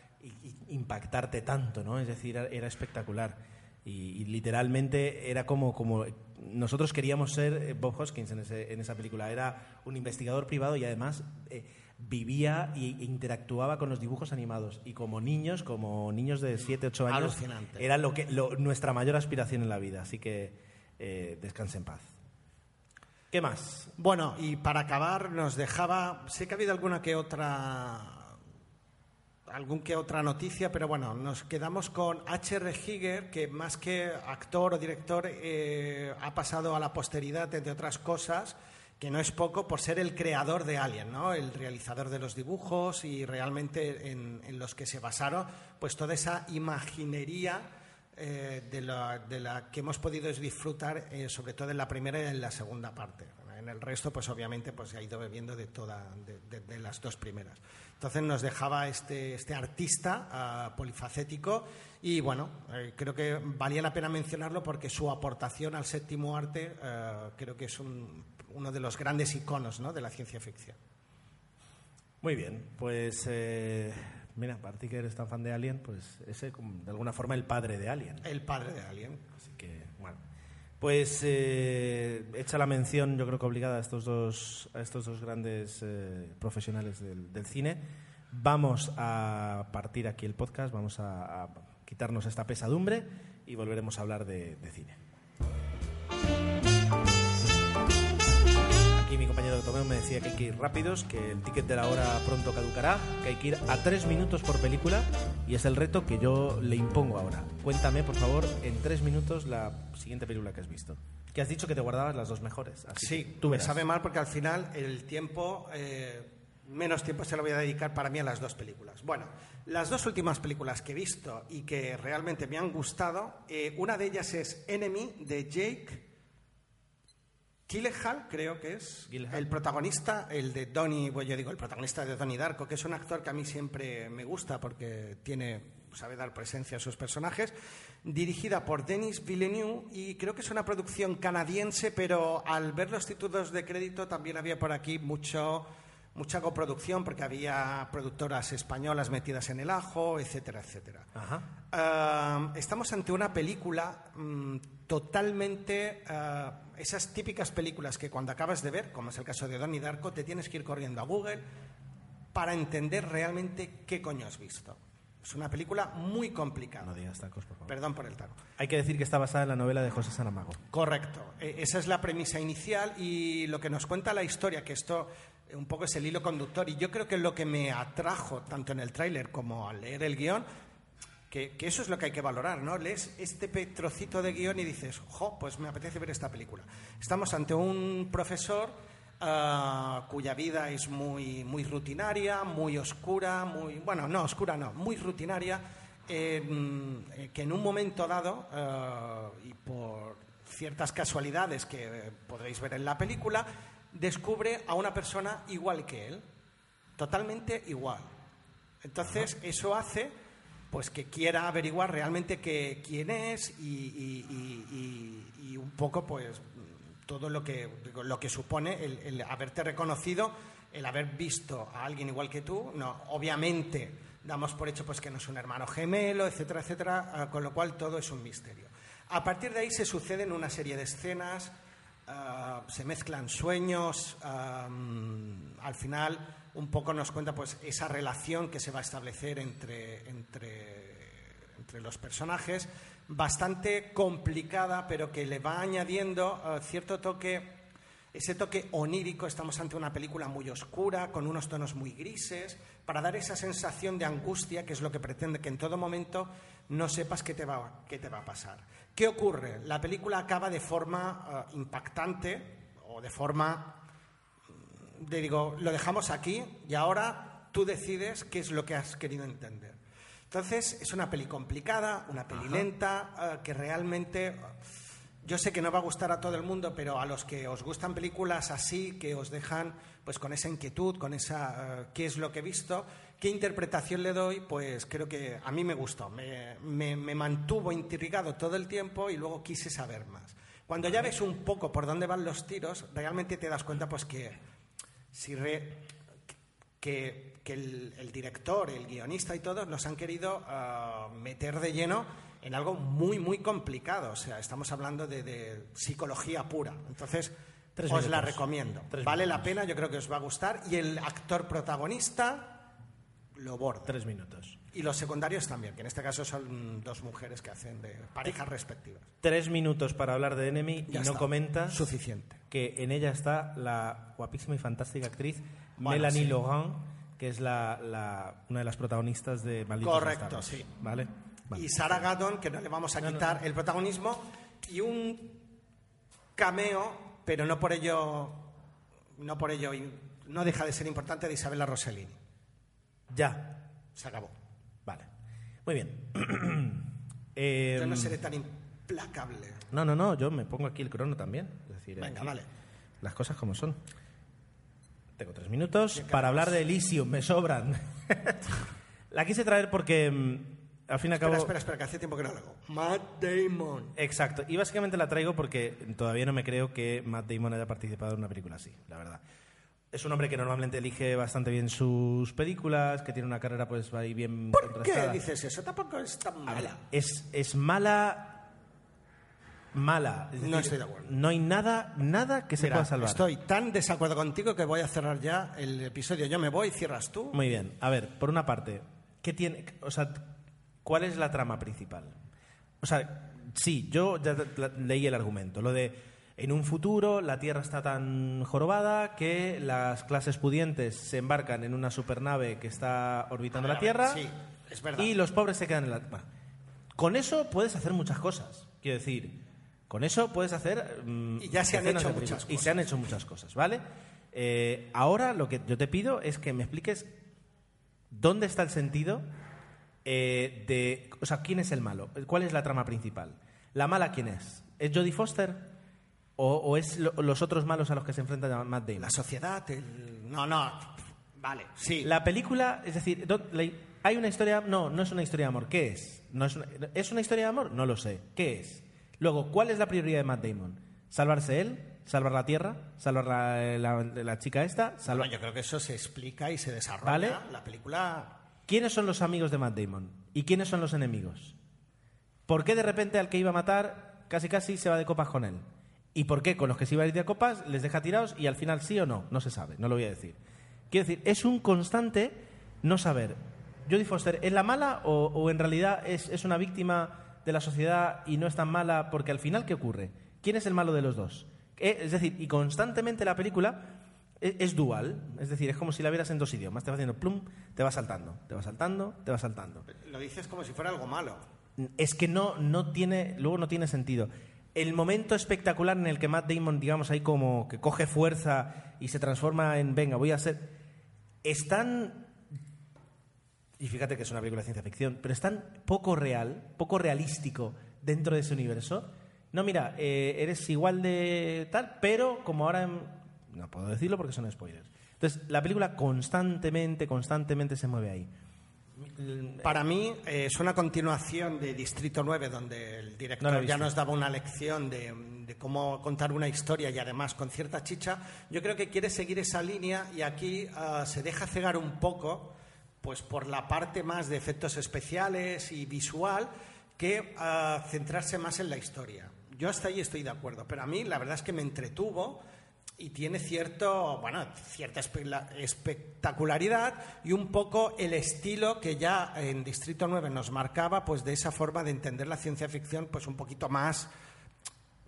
impactarte tanto, ¿no? Es decir, era, espectacular. Y, y literalmente era como, como nosotros queríamos ser eh, Bob Hoskins en, ese- en esa película. Era un investigador privado y además eh, vivía y- e interactuaba con los dibujos animados. Y como niños, como niños de 7, 8 años, Alucinante. era lo que, lo- nuestra mayor aspiración en la vida. Así que eh, descanse en paz. ¿Qué más? Bueno, y para acabar nos dejaba, sé que ha habido alguna que otra algún que otra noticia, pero bueno, nos quedamos con H.R. Giger, que más que actor o director eh, ha pasado a la posteridad, entre otras cosas, que no es poco por ser el creador de Alien, ¿no? el realizador de los dibujos y realmente en, en los que se basaron pues toda esa imaginería eh, de, la, de la que hemos podido disfrutar, eh, sobre todo en la primera y en la segunda parte. En el resto, pues obviamente, pues se ha ido bebiendo de, toda, de, de- de las dos primeras. Entonces nos dejaba este, este artista ah, polifacético y bueno, eh, creo que valía la pena mencionarlo porque su aportación al séptimo arte eh, creo que es un- uno de los grandes iconos ¿no? de la ciencia ficción. Muy bien, pues eh, mira, para ti que eres tan fan de Alien, pues ese de alguna forma el padre de Alien. El padre de Alien. Pues eh, hecha la mención, yo creo que obligada a estos dos, a estos dos grandes eh, profesionales del, cine, vamos a partir aquí el podcast, vamos a, quitarnos esta pesadumbre y volveremos a hablar de cine. Aquí mi compañero Tomeo me decía que hay que ir rápidos, que el ticket de la hora pronto caducará, que hay que ir a tres minutos por película y es el reto que yo le impongo ahora. Cuéntame, por favor, en tres minutos la siguiente película que has visto. Que has dicho que te guardabas las dos mejores. así Sí, tú me sabe mal porque al final el tiempo, eh, menos tiempo se lo voy a dedicar para mí a las dos películas. Bueno, las dos últimas películas que he visto y que realmente me han gustado, eh, una de ellas es Enemy de Jake Gyllenhaal, creo que es Gyllenhaal. el protagonista, el de Donnie, bueno, yo digo el protagonista de Donnie Darko, que es un actor que a mí siempre me gusta porque tiene sabe dar presencia a sus personajes, dirigida por Denis Villeneuve y creo que es una producción canadiense, pero al ver los títulos de crédito también había por aquí mucho mucha coproducción porque había productoras españolas metidas en el ajo, etcétera, etcétera. Ajá. Estamos ante una película mm, totalmente. ah, esas típicas películas que cuando acabas de ver, como es el caso de Donnie Darko, te tienes que ir corriendo a Google para entender realmente qué coño has visto. Es una película muy complicada. No digas tacos, por favor. Perdón por el taco. Hay que decir que está basada en la novela de José Saramago. Correcto. E- Esa es la premisa inicial y lo que nos cuenta la historia, que esto un poco es el hilo conductor. Y yo creo que lo que me atrajo tanto en el tráiler como al leer el guion, que, eso es lo que hay que valorar, ¿no? Lees este pe- trocito de guion y dices, jo, pues me apetece ver esta película. Estamos ante un profesor ah, cuya vida es muy, muy rutinaria, muy oscura, muy... Bueno, no, oscura no, muy rutinaria, eh, mm, que en un momento dado, ah, y por ciertas casualidades que eh, podréis ver en la película, descubre a una persona igual que él, totalmente igual. Entonces, eso hace pues que quiera averiguar realmente que, quién es y, y- y- y- y un poco pues todo lo que, lo que supone el, el haberte reconocido, el haber visto a alguien igual que tú. No, obviamente damos por hecho pues que no es un hermano gemelo, etcétera, etcétera, ah, con lo cual todo es un misterio. A partir de ahí se suceden una serie de escenas, ah, se mezclan sueños, al final un poco nos cuenta pues esa relación que se va a establecer entre, entre, entre los personajes, bastante complicada, pero que le va añadiendo ah, cierto toque ese toque onírico, estamos ante una película muy oscura, con unos tonos muy grises, para dar esa sensación de angustia, que es lo que pretende que en todo momento no sepas qué te va, qué te va a pasar. ¿Qué ocurre? La película acaba de forma eh, impactante o de forma, mm, de, digo, lo dejamos aquí y ahora tú decides qué es lo que has querido entender. Entonces, es una peli complicada, una peli lenta, eh, que realmente yo sé que no va a gustar a todo el mundo, pero a los que os gustan películas así, que os dejan pues con esa inquietud, con esa eh, qué es lo que he visto, qué interpretación le doy, pues creo que a mí me gustó, me, me- me mantuvo intrigado todo el tiempo y luego quise saber más. Cuando ya ves un poco por dónde van los tiros, realmente te das cuenta pues que si re- que, que el, el director, el guionista y todos nos han querido ah, meter de lleno en algo muy, muy complicado. O sea, estamos hablando de, de psicología pura. Entonces, Tres os la minutos. recomiendo. Tres vale la pena, yo creo que os va a gustar. Y el actor protagonista lo borda. Tres minutos. Y los secundarios también, que en este caso son dos mujeres que hacen de parejas respectivas. Tres minutos para hablar de Enemy Ya y no comentas Suficiente. que en ella está la guapísima y fantástica actriz Bueno, Melanie sí. Laurent, que es la, la- una de las protagonistas de Malditos Correcto, Bastardos. sí. ¿Vale? Vale. y Sarah Gaddon, que no le vamos a No, no, quitar el protagonismo, y un cameo, pero no por ello, no por ello, no deja de ser importante de Isabella Rossellini. Ya. Se acabó. Vale. Muy bien. Eh, Yo no seré tan implacable. no, no, no, yo me pongo aquí el crono también. Es decir, Venga, aquí vale. Las cosas como son. Tengo tres minutos para Carlos. hablar de Elysium, me sobran. la quise traer porque, mm, al fin y al cabo... Espera, espera, espera, que hace tiempo que no lo hago. Matt Damon. Exacto. Y básicamente la traigo porque todavía no me creo que Matt Damon haya participado en una película así, la verdad. Es un hombre que normalmente elige bastante bien sus películas, que tiene una carrera pues ahí bien ¿Por qué dices eso? Tampoco es tan mala. es, es mala, mala. Es No estoy de acuerdo. No hay nada, nada que se Mira, pueda salvar. Estoy tan desacuerdo contigo que voy a cerrar ya el episodio. Yo me voy, cierras tú. Muy bien. A ver, por una parte, ¿qué tiene, o sea, ¿cuál es la trama principal? O sea, sí, yo ya la- leí el argumento, lo de en un futuro la Tierra está tan jorobada que las clases pudientes se embarcan en una supernave que está orbitando la Tierra sí, es verdad. y los pobres se quedan en la... bueno, con eso puedes hacer muchas cosas, quiero decir, con eso puedes hacer... mm, Y ya se han hecho muchas Y se han hecho muchas cosas, ¿vale? Eh, ahora lo que yo te pido es que me expliques ¿Dónde está el sentido eh, de... O sea, ¿quién es el malo? ¿Cuál es la trama principal? ¿La mala quién es? ¿Es Jodie Foster? ¿O, o es lo- los otros malos a los que se enfrenta Matt Damon? La sociedad, el... No, no. Vale, sí. La película, es decir, do- la- ¿hay una historia? No, no es una historia de amor. ¿Qué es? ¿No es, una, ¿Es una historia de amor? No lo sé. ¿Qué es? Luego, ¿cuál es la prioridad de Matt Damon? ¿Salvarse él? ¿Salvar la Tierra? ¿Salvar la, la- la chica esta? Bueno, ¿Salvar... yo creo que eso se explica y se desarrolla. Vale. La película... ¿Quiénes son los amigos de Matt Damon? ¿Y quiénes son los enemigos? ¿Por qué de repente al que iba a matar casi casi se va de copas con él? ¿Y por qué con los que se iba a ir de copas les deja tirados y al final sí o no? No se sabe, no lo voy a decir. Quiero decir, es un constante no saber. ¿Jodie Foster es la mala o, o en realidad es, es una víctima de la sociedad y no es tan mala? Porque al final, ¿qué ocurre? ¿Quién es el malo de los dos? Eh, Es decir, y constantemente la película es, es dual. Es decir, es como si la vieras en dos idiomas. Te va haciendo plum, te va saltando, te va saltando, te va saltando. Lo dices como si fuera algo malo. Es que no, no tiene, luego no tiene sentido. El momento espectacular en el que Matt Damon, digamos, ahí como que coge fuerza y se transforma en, venga, voy a ser... Es tan... Y fíjate que es una película de ciencia ficción, pero es tan poco real, poco realístico dentro de ese universo. No, mira, eh, eres igual de tal, pero como ahora... No puedo decirlo porque son spoilers. Entonces, la película constantemente, constantemente se mueve ahí. Para mí eh, es una continuación de Distrito 9, donde el director ya nos daba una lección de, de cómo contar una historia y además con cierta chicha. Yo creo que quiere seguir esa línea y aquí ah, se deja cegar un poco pues por la parte más de efectos especiales y visual que ah, centrarse más en la historia. Yo hasta ahí estoy de acuerdo, pero a mí la verdad es que me entretuvo y tiene cierto, bueno, cierta espe- espectacularidad y un poco el estilo que ya en Distrito 9 nos marcaba, pues de esa forma de entender la ciencia ficción, pues un poquito más,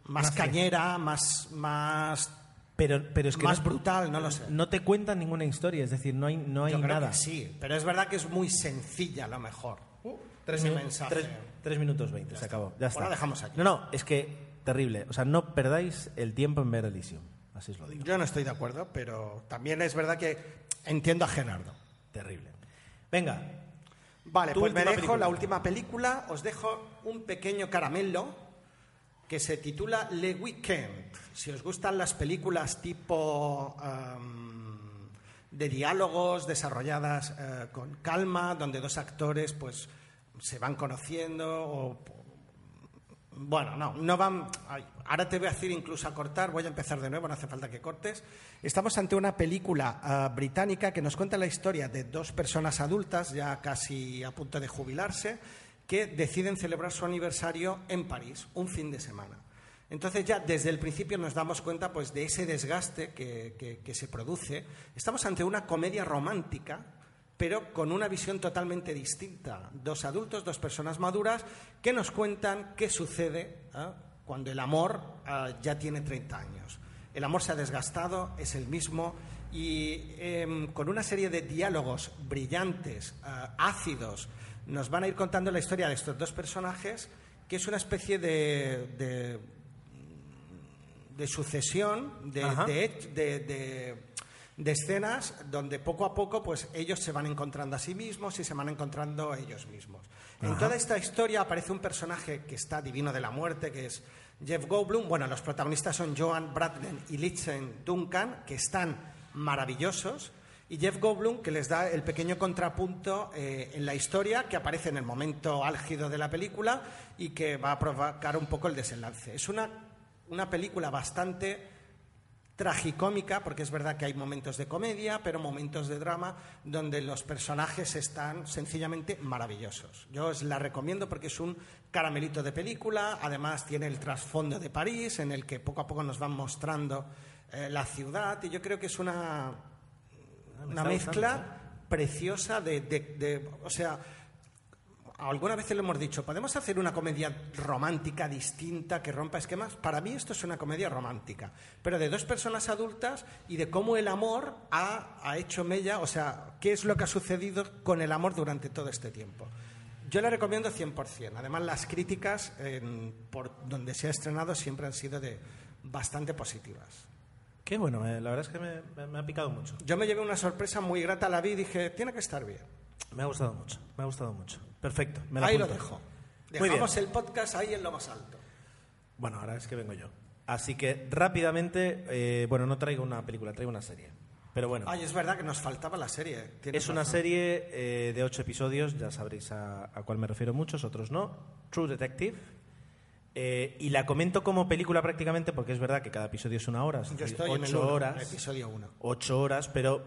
más Más cañera, más, más, Pero, pero es que más no, brutal, no lo sé. no te cuentan ninguna historia, es decir, no hay, no hay Yo creo nada. que sí, pero es verdad que es muy sencilla a lo mejor. Tres, Ese minu- mensaje. tres- tres minutos veinte, se acabó. Ya está. Ahora dejamos aquí. No, no, es que terrible. O sea, no perdáis el tiempo en ver Elysium. Así os lo digo. Yo no estoy de acuerdo, pero también es verdad que entiendo a Gerardo. Terrible. Venga, Vale, pues me dejo película. la última película. Os dejo un pequeño caramelo que se titula Le Weekend. Si os gustan las películas tipo de diálogos desarrolladas eh, con calma, donde dos actores pues se van conociendo o bueno, no, no van. ahora te voy a decir incluso a cortar, voy a empezar de nuevo, no hace falta que cortes. Estamos ante una película ah, británica que nos cuenta la historia de dos personas adultas, ya casi a punto de jubilarse, que deciden celebrar su aniversario en París, un fin de semana. Entonces ya desde el principio nos damos cuenta pues, de ese desgaste que se produce. Estamos ante una comedia romántica pero con una visión totalmente distinta. Dos adultos, dos personas maduras, que nos cuentan qué sucede ¿ah? cuando el amor ah, ya tiene 30 años. El amor se ha desgastado, es el mismo, y em, con una serie de diálogos brillantes, ah, ácidos, nos van a ir contando la historia de estos dos personajes, que es una especie de- de de sucesión de, de, de- escenas donde poco a poco pues ellos se van encontrando a sí mismos y se van encontrando a ellos mismos. En toda esta historia aparece un personaje que está divino de la muerte, que es Jeff Goldblum. Bueno, los protagonistas son Joan Bradley y Litzen Duncan, que están maravillosos. Y Jeff Goldblum, que les da el pequeño contrapunto eh, en la historia, que aparece en el momento álgido de la película y que va a provocar un poco el desenlace. Es una, una película bastante tragicómica, porque es verdad que hay momentos de comedia, pero momentos de drama donde los personajes están sencillamente maravillosos. Yo os la recomiendo porque es un caramelito de película, además tiene el trasfondo de París, en el que poco a poco nos van mostrando eh, la ciudad, y yo creo que es una, me una mezcla gustando, preciosa de, de- de- o sea, alguna vez le hemos dicho, ¿podemos hacer una comedia romántica distinta que rompa esquemas? Para mí esto es una comedia romántica, pero de dos personas adultas y de cómo el amor ha, ha hecho mella, o sea, qué es lo que ha sucedido con el amor durante todo este tiempo. Yo la recomiendo 100%. Además, las críticas en- por donde se ha estrenado siempre han sido de bastante positivas. qué bueno, eh, la verdad es que me, me- me ha picado mucho. Yo me llevé una sorpresa muy grata, la vi y dije, tiene que estar bien. Me ha gustado mucho, me ha gustado mucho. Perfecto, me la Ahí lo dejo. Dejamos el podcast ahí en lo más alto. Bueno, ahora es que vengo yo. Así que rápidamente, eh, bueno, no traigo una película, traigo una serie. Pero bueno, Ay, es verdad que nos faltaba la serie. tienes es una razón. serie eh, de ocho episodios, ya sabréis a, a cuál me refiero muchos, otros no. True Detective. Eh, y la comento como película prácticamente porque es verdad que cada episodio es una hora, es Yo decir, estoy en el ocho uno, horas. episodio 1. ocho horas, pero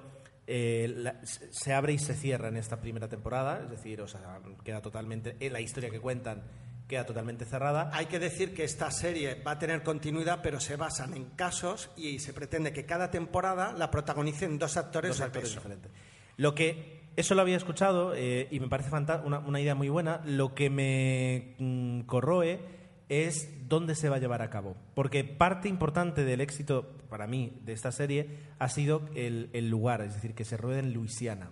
eh, la- se abre y se cierra en esta primera temporada, es decir, o sea, queda totalmente, eh, la historia que cuentan queda totalmente cerrada. Hay que decir que esta serie va a tener continuidad, pero se basan en casos y se pretende que cada temporada la protagonicen dos actores dos de actores peso. diferentes. Lo que eso lo había escuchado eh, y me parece una, una idea muy buena. Lo que me mm, corroe es dónde se va a llevar a cabo, porque parte importante del éxito para mí de esta serie ha sido el, el lugar, es decir, que se rueda en Luisiana.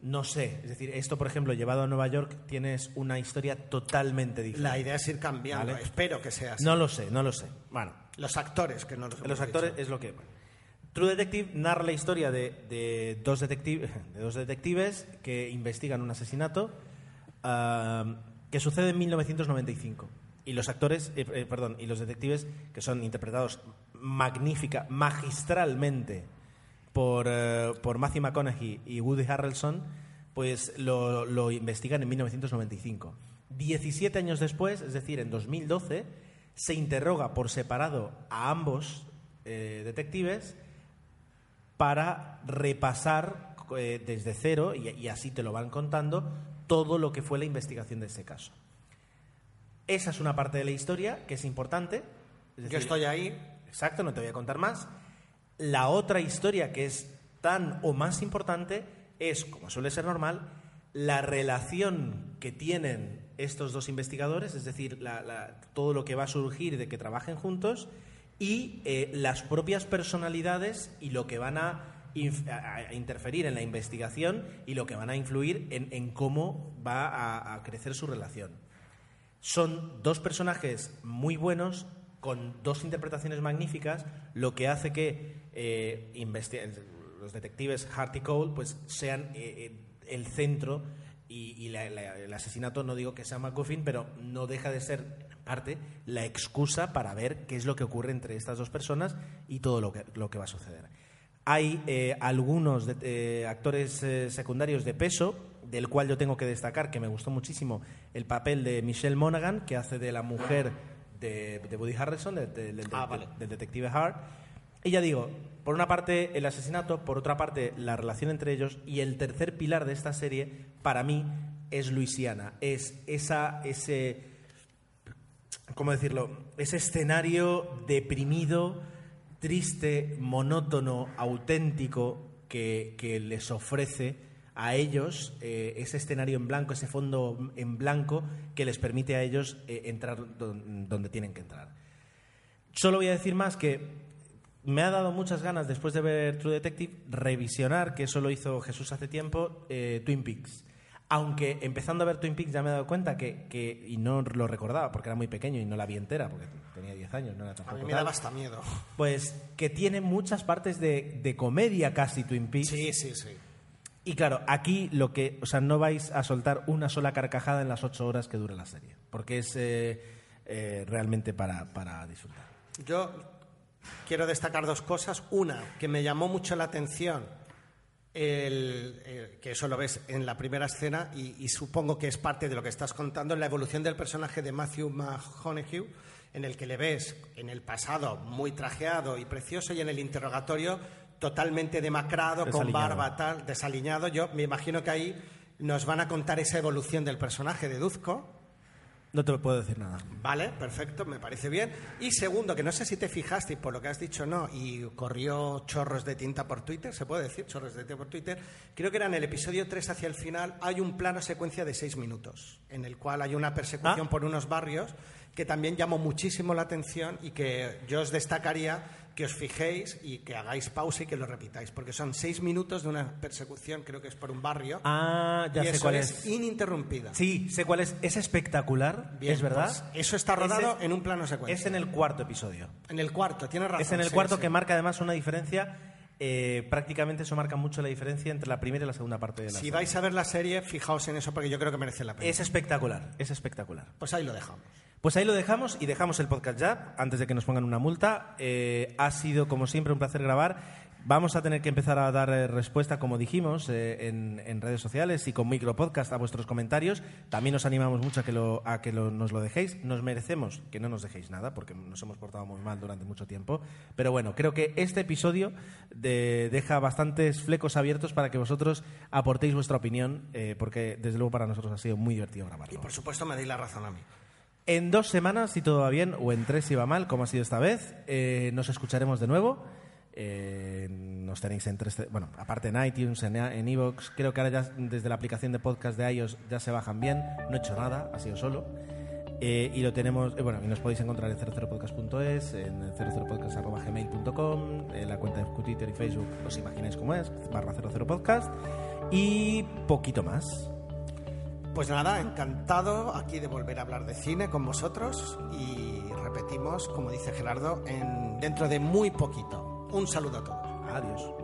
No sé, es decir, esto por ejemplo llevado a Nueva York tienes una historia totalmente diferente. La idea es ir cambiando. Vale. Espero que sea así. No lo sé, no lo sé. Bueno, Los actores que no los, los actores dicho. es lo que. True Detective narra la historia de, de dos, detective- de dos detectives que investigan un asesinato ah, que sucede en 1995. Y los actores, eh, eh, perdón, y los detectives que son interpretados magnífica, magistralmente por, eh, por Matthew McConaughey y Woody Harrelson, pues lo, lo investigan en 1995. 17 años después, es decir, en 2012, se interroga por separado a ambos eh, detectives para repasar eh, desde cero y, y así te lo van contando todo lo que fue la investigación de ese caso. Esa es una parte de la historia que es importante. es Yo estoy ahí. Exacto, no te voy a contar más. La otra historia que es tan o más importante es, como suele ser normal, la relación que tienen estos dos investigadores, es decir, todo lo que va a surgir de que trabajen juntos y eh, las propias personalidades y lo que van a, interferir en la investigación y lo que van a influir en, cómo va a crecer su relación. Son dos personajes muy buenos, con dos interpretaciones magníficas, lo que hace que eh, los detectives Hart y Cole pues, sean eh, eh, el centro y, el asesinato, no digo que sea McGuffin, pero no deja de ser, parte, la excusa para ver qué es lo que ocurre entre estas dos personas y todo lo que, lo que va a suceder. Hay algunos actores secundarios de peso, del cual yo tengo que destacar que me gustó muchísimo el papel de Michelle Monaghan, que hace de la mujer de, de Woody Harrelson, del- Ah, del- vale. del detective Hart. Y ya digo, por una parte el asesinato, por otra parte la relación entre ellos, y el tercer pilar de esta serie, para mí, es Luisiana. Es esa, ese, ¿cómo decirlo? Ese escenario deprimido, triste, monótono, auténtico que, que les ofrece a ellos eh, ese escenario en blanco, ese fondo en blanco que les permite a ellos eh, entrar don- donde tienen que entrar. Solo voy a decir más que me ha dado muchas ganas, después de ver True Detective, revisionar, que eso lo hizo Jesús hace tiempo, eh, Twin Peaks. Aunque empezando a ver Twin Peaks ya me he dado cuenta que, que- y no lo recordaba porque era muy pequeño y no la vi entera, porque tenía 10 años, no era A tampoco mí me daba hasta miedo. Pues que tiene muchas partes de, de comedia casi Twin Peaks. Sí, sí, sí. Y claro, aquí lo que, o sea, no vais a soltar una sola carcajada en las ocho horas que dura la serie, porque es eh, eh, realmente para, para disfrutar. Yo quiero destacar dos cosas. Una, que me llamó mucho la atención, que eso lo ves en la primera escena y, y supongo que es parte de lo que estás contando, la evolución del personaje de Matthew McConaughey, en el que le ves en el pasado muy trajeado y precioso y en el interrogatorio totalmente demacrado, con barba, tal, desaliñado. Yo me imagino que ahí nos van a contar esa evolución del personaje, deduzco. No te puedo decir nada. Vale, perfecto, me parece bien. Y segundo, que no sé si te fijaste, y por lo que has dicho no, y corrió chorros de tinta por Twitter, se puede decir, chorros de tinta por Twitter, creo que era en el episodio 3 hacia el final, hay un plano secuencia de 6 minutos, en el cual hay una persecución Ah. por unos barrios que también llamó muchísimo la atención y que yo os destacaría que os fijéis y que hagáis pausa y que lo repitáis, porque son 6 minutos de una persecución, creo que es por un barrio, Ah, ya y sé eso cuál es, es. ininterrumpida. Sí, sé cuál es. Es espectacular, Bien, es verdad. pues eso está rodado en un plano secuencia. Es en el cuarto episodio. En el cuarto, tienes razón. es en el sí, cuarto sí. que marca además una diferencia. eh, prácticamente eso marca mucho la diferencia entre la primera y la segunda parte de la Si serie. vais a ver la serie, fijaos en eso porque yo creo que merece la pena. Es espectacular, es espectacular. Pues ahí lo dejamos. Pues ahí lo dejamos y dejamos el podcast ya, antes de que nos pongan una multa. Eh, ha sido, como siempre, un placer grabar. Vamos a tener que empezar a dar eh, respuesta, como dijimos, eh, en, redes sociales y con micropodcast a vuestros comentarios. También os animamos mucho a que, lo, a que nos lo dejéis. Nos merecemos que no nos dejéis nada, porque nos hemos portado muy mal durante mucho tiempo. Pero bueno, creo que este episodio de- deja bastantes flecos abiertos para que vosotros aportéis vuestra opinión, porque desde luego para nosotros ha sido muy divertido Y grabarlo. por supuesto me deis la razón a mí. En dos semanas, si todo va bien, o en tres si va mal, como ha sido esta vez, eh, nos escucharemos de nuevo. Eh, nos tenéis en tres, bueno, aparte en iTunes, en iVoox, creo que ahora ya desde la aplicación de podcast de iOS ya se bajan bien. No he hecho nada, ha sido solo. Eh, y lo tenemos, eh, bueno, y nos podéis encontrar en 00podcast.es, en 00podcast.gmail.com, en la cuenta de Twitter y Facebook, os imagináis cómo es, barra 00podcast, y poquito más. Pues nada, encantado aquí de volver a hablar de cine con vosotros y repetimos, como dice Gerardo, en, dentro de muy poquito. Un saludo a todos. Adiós.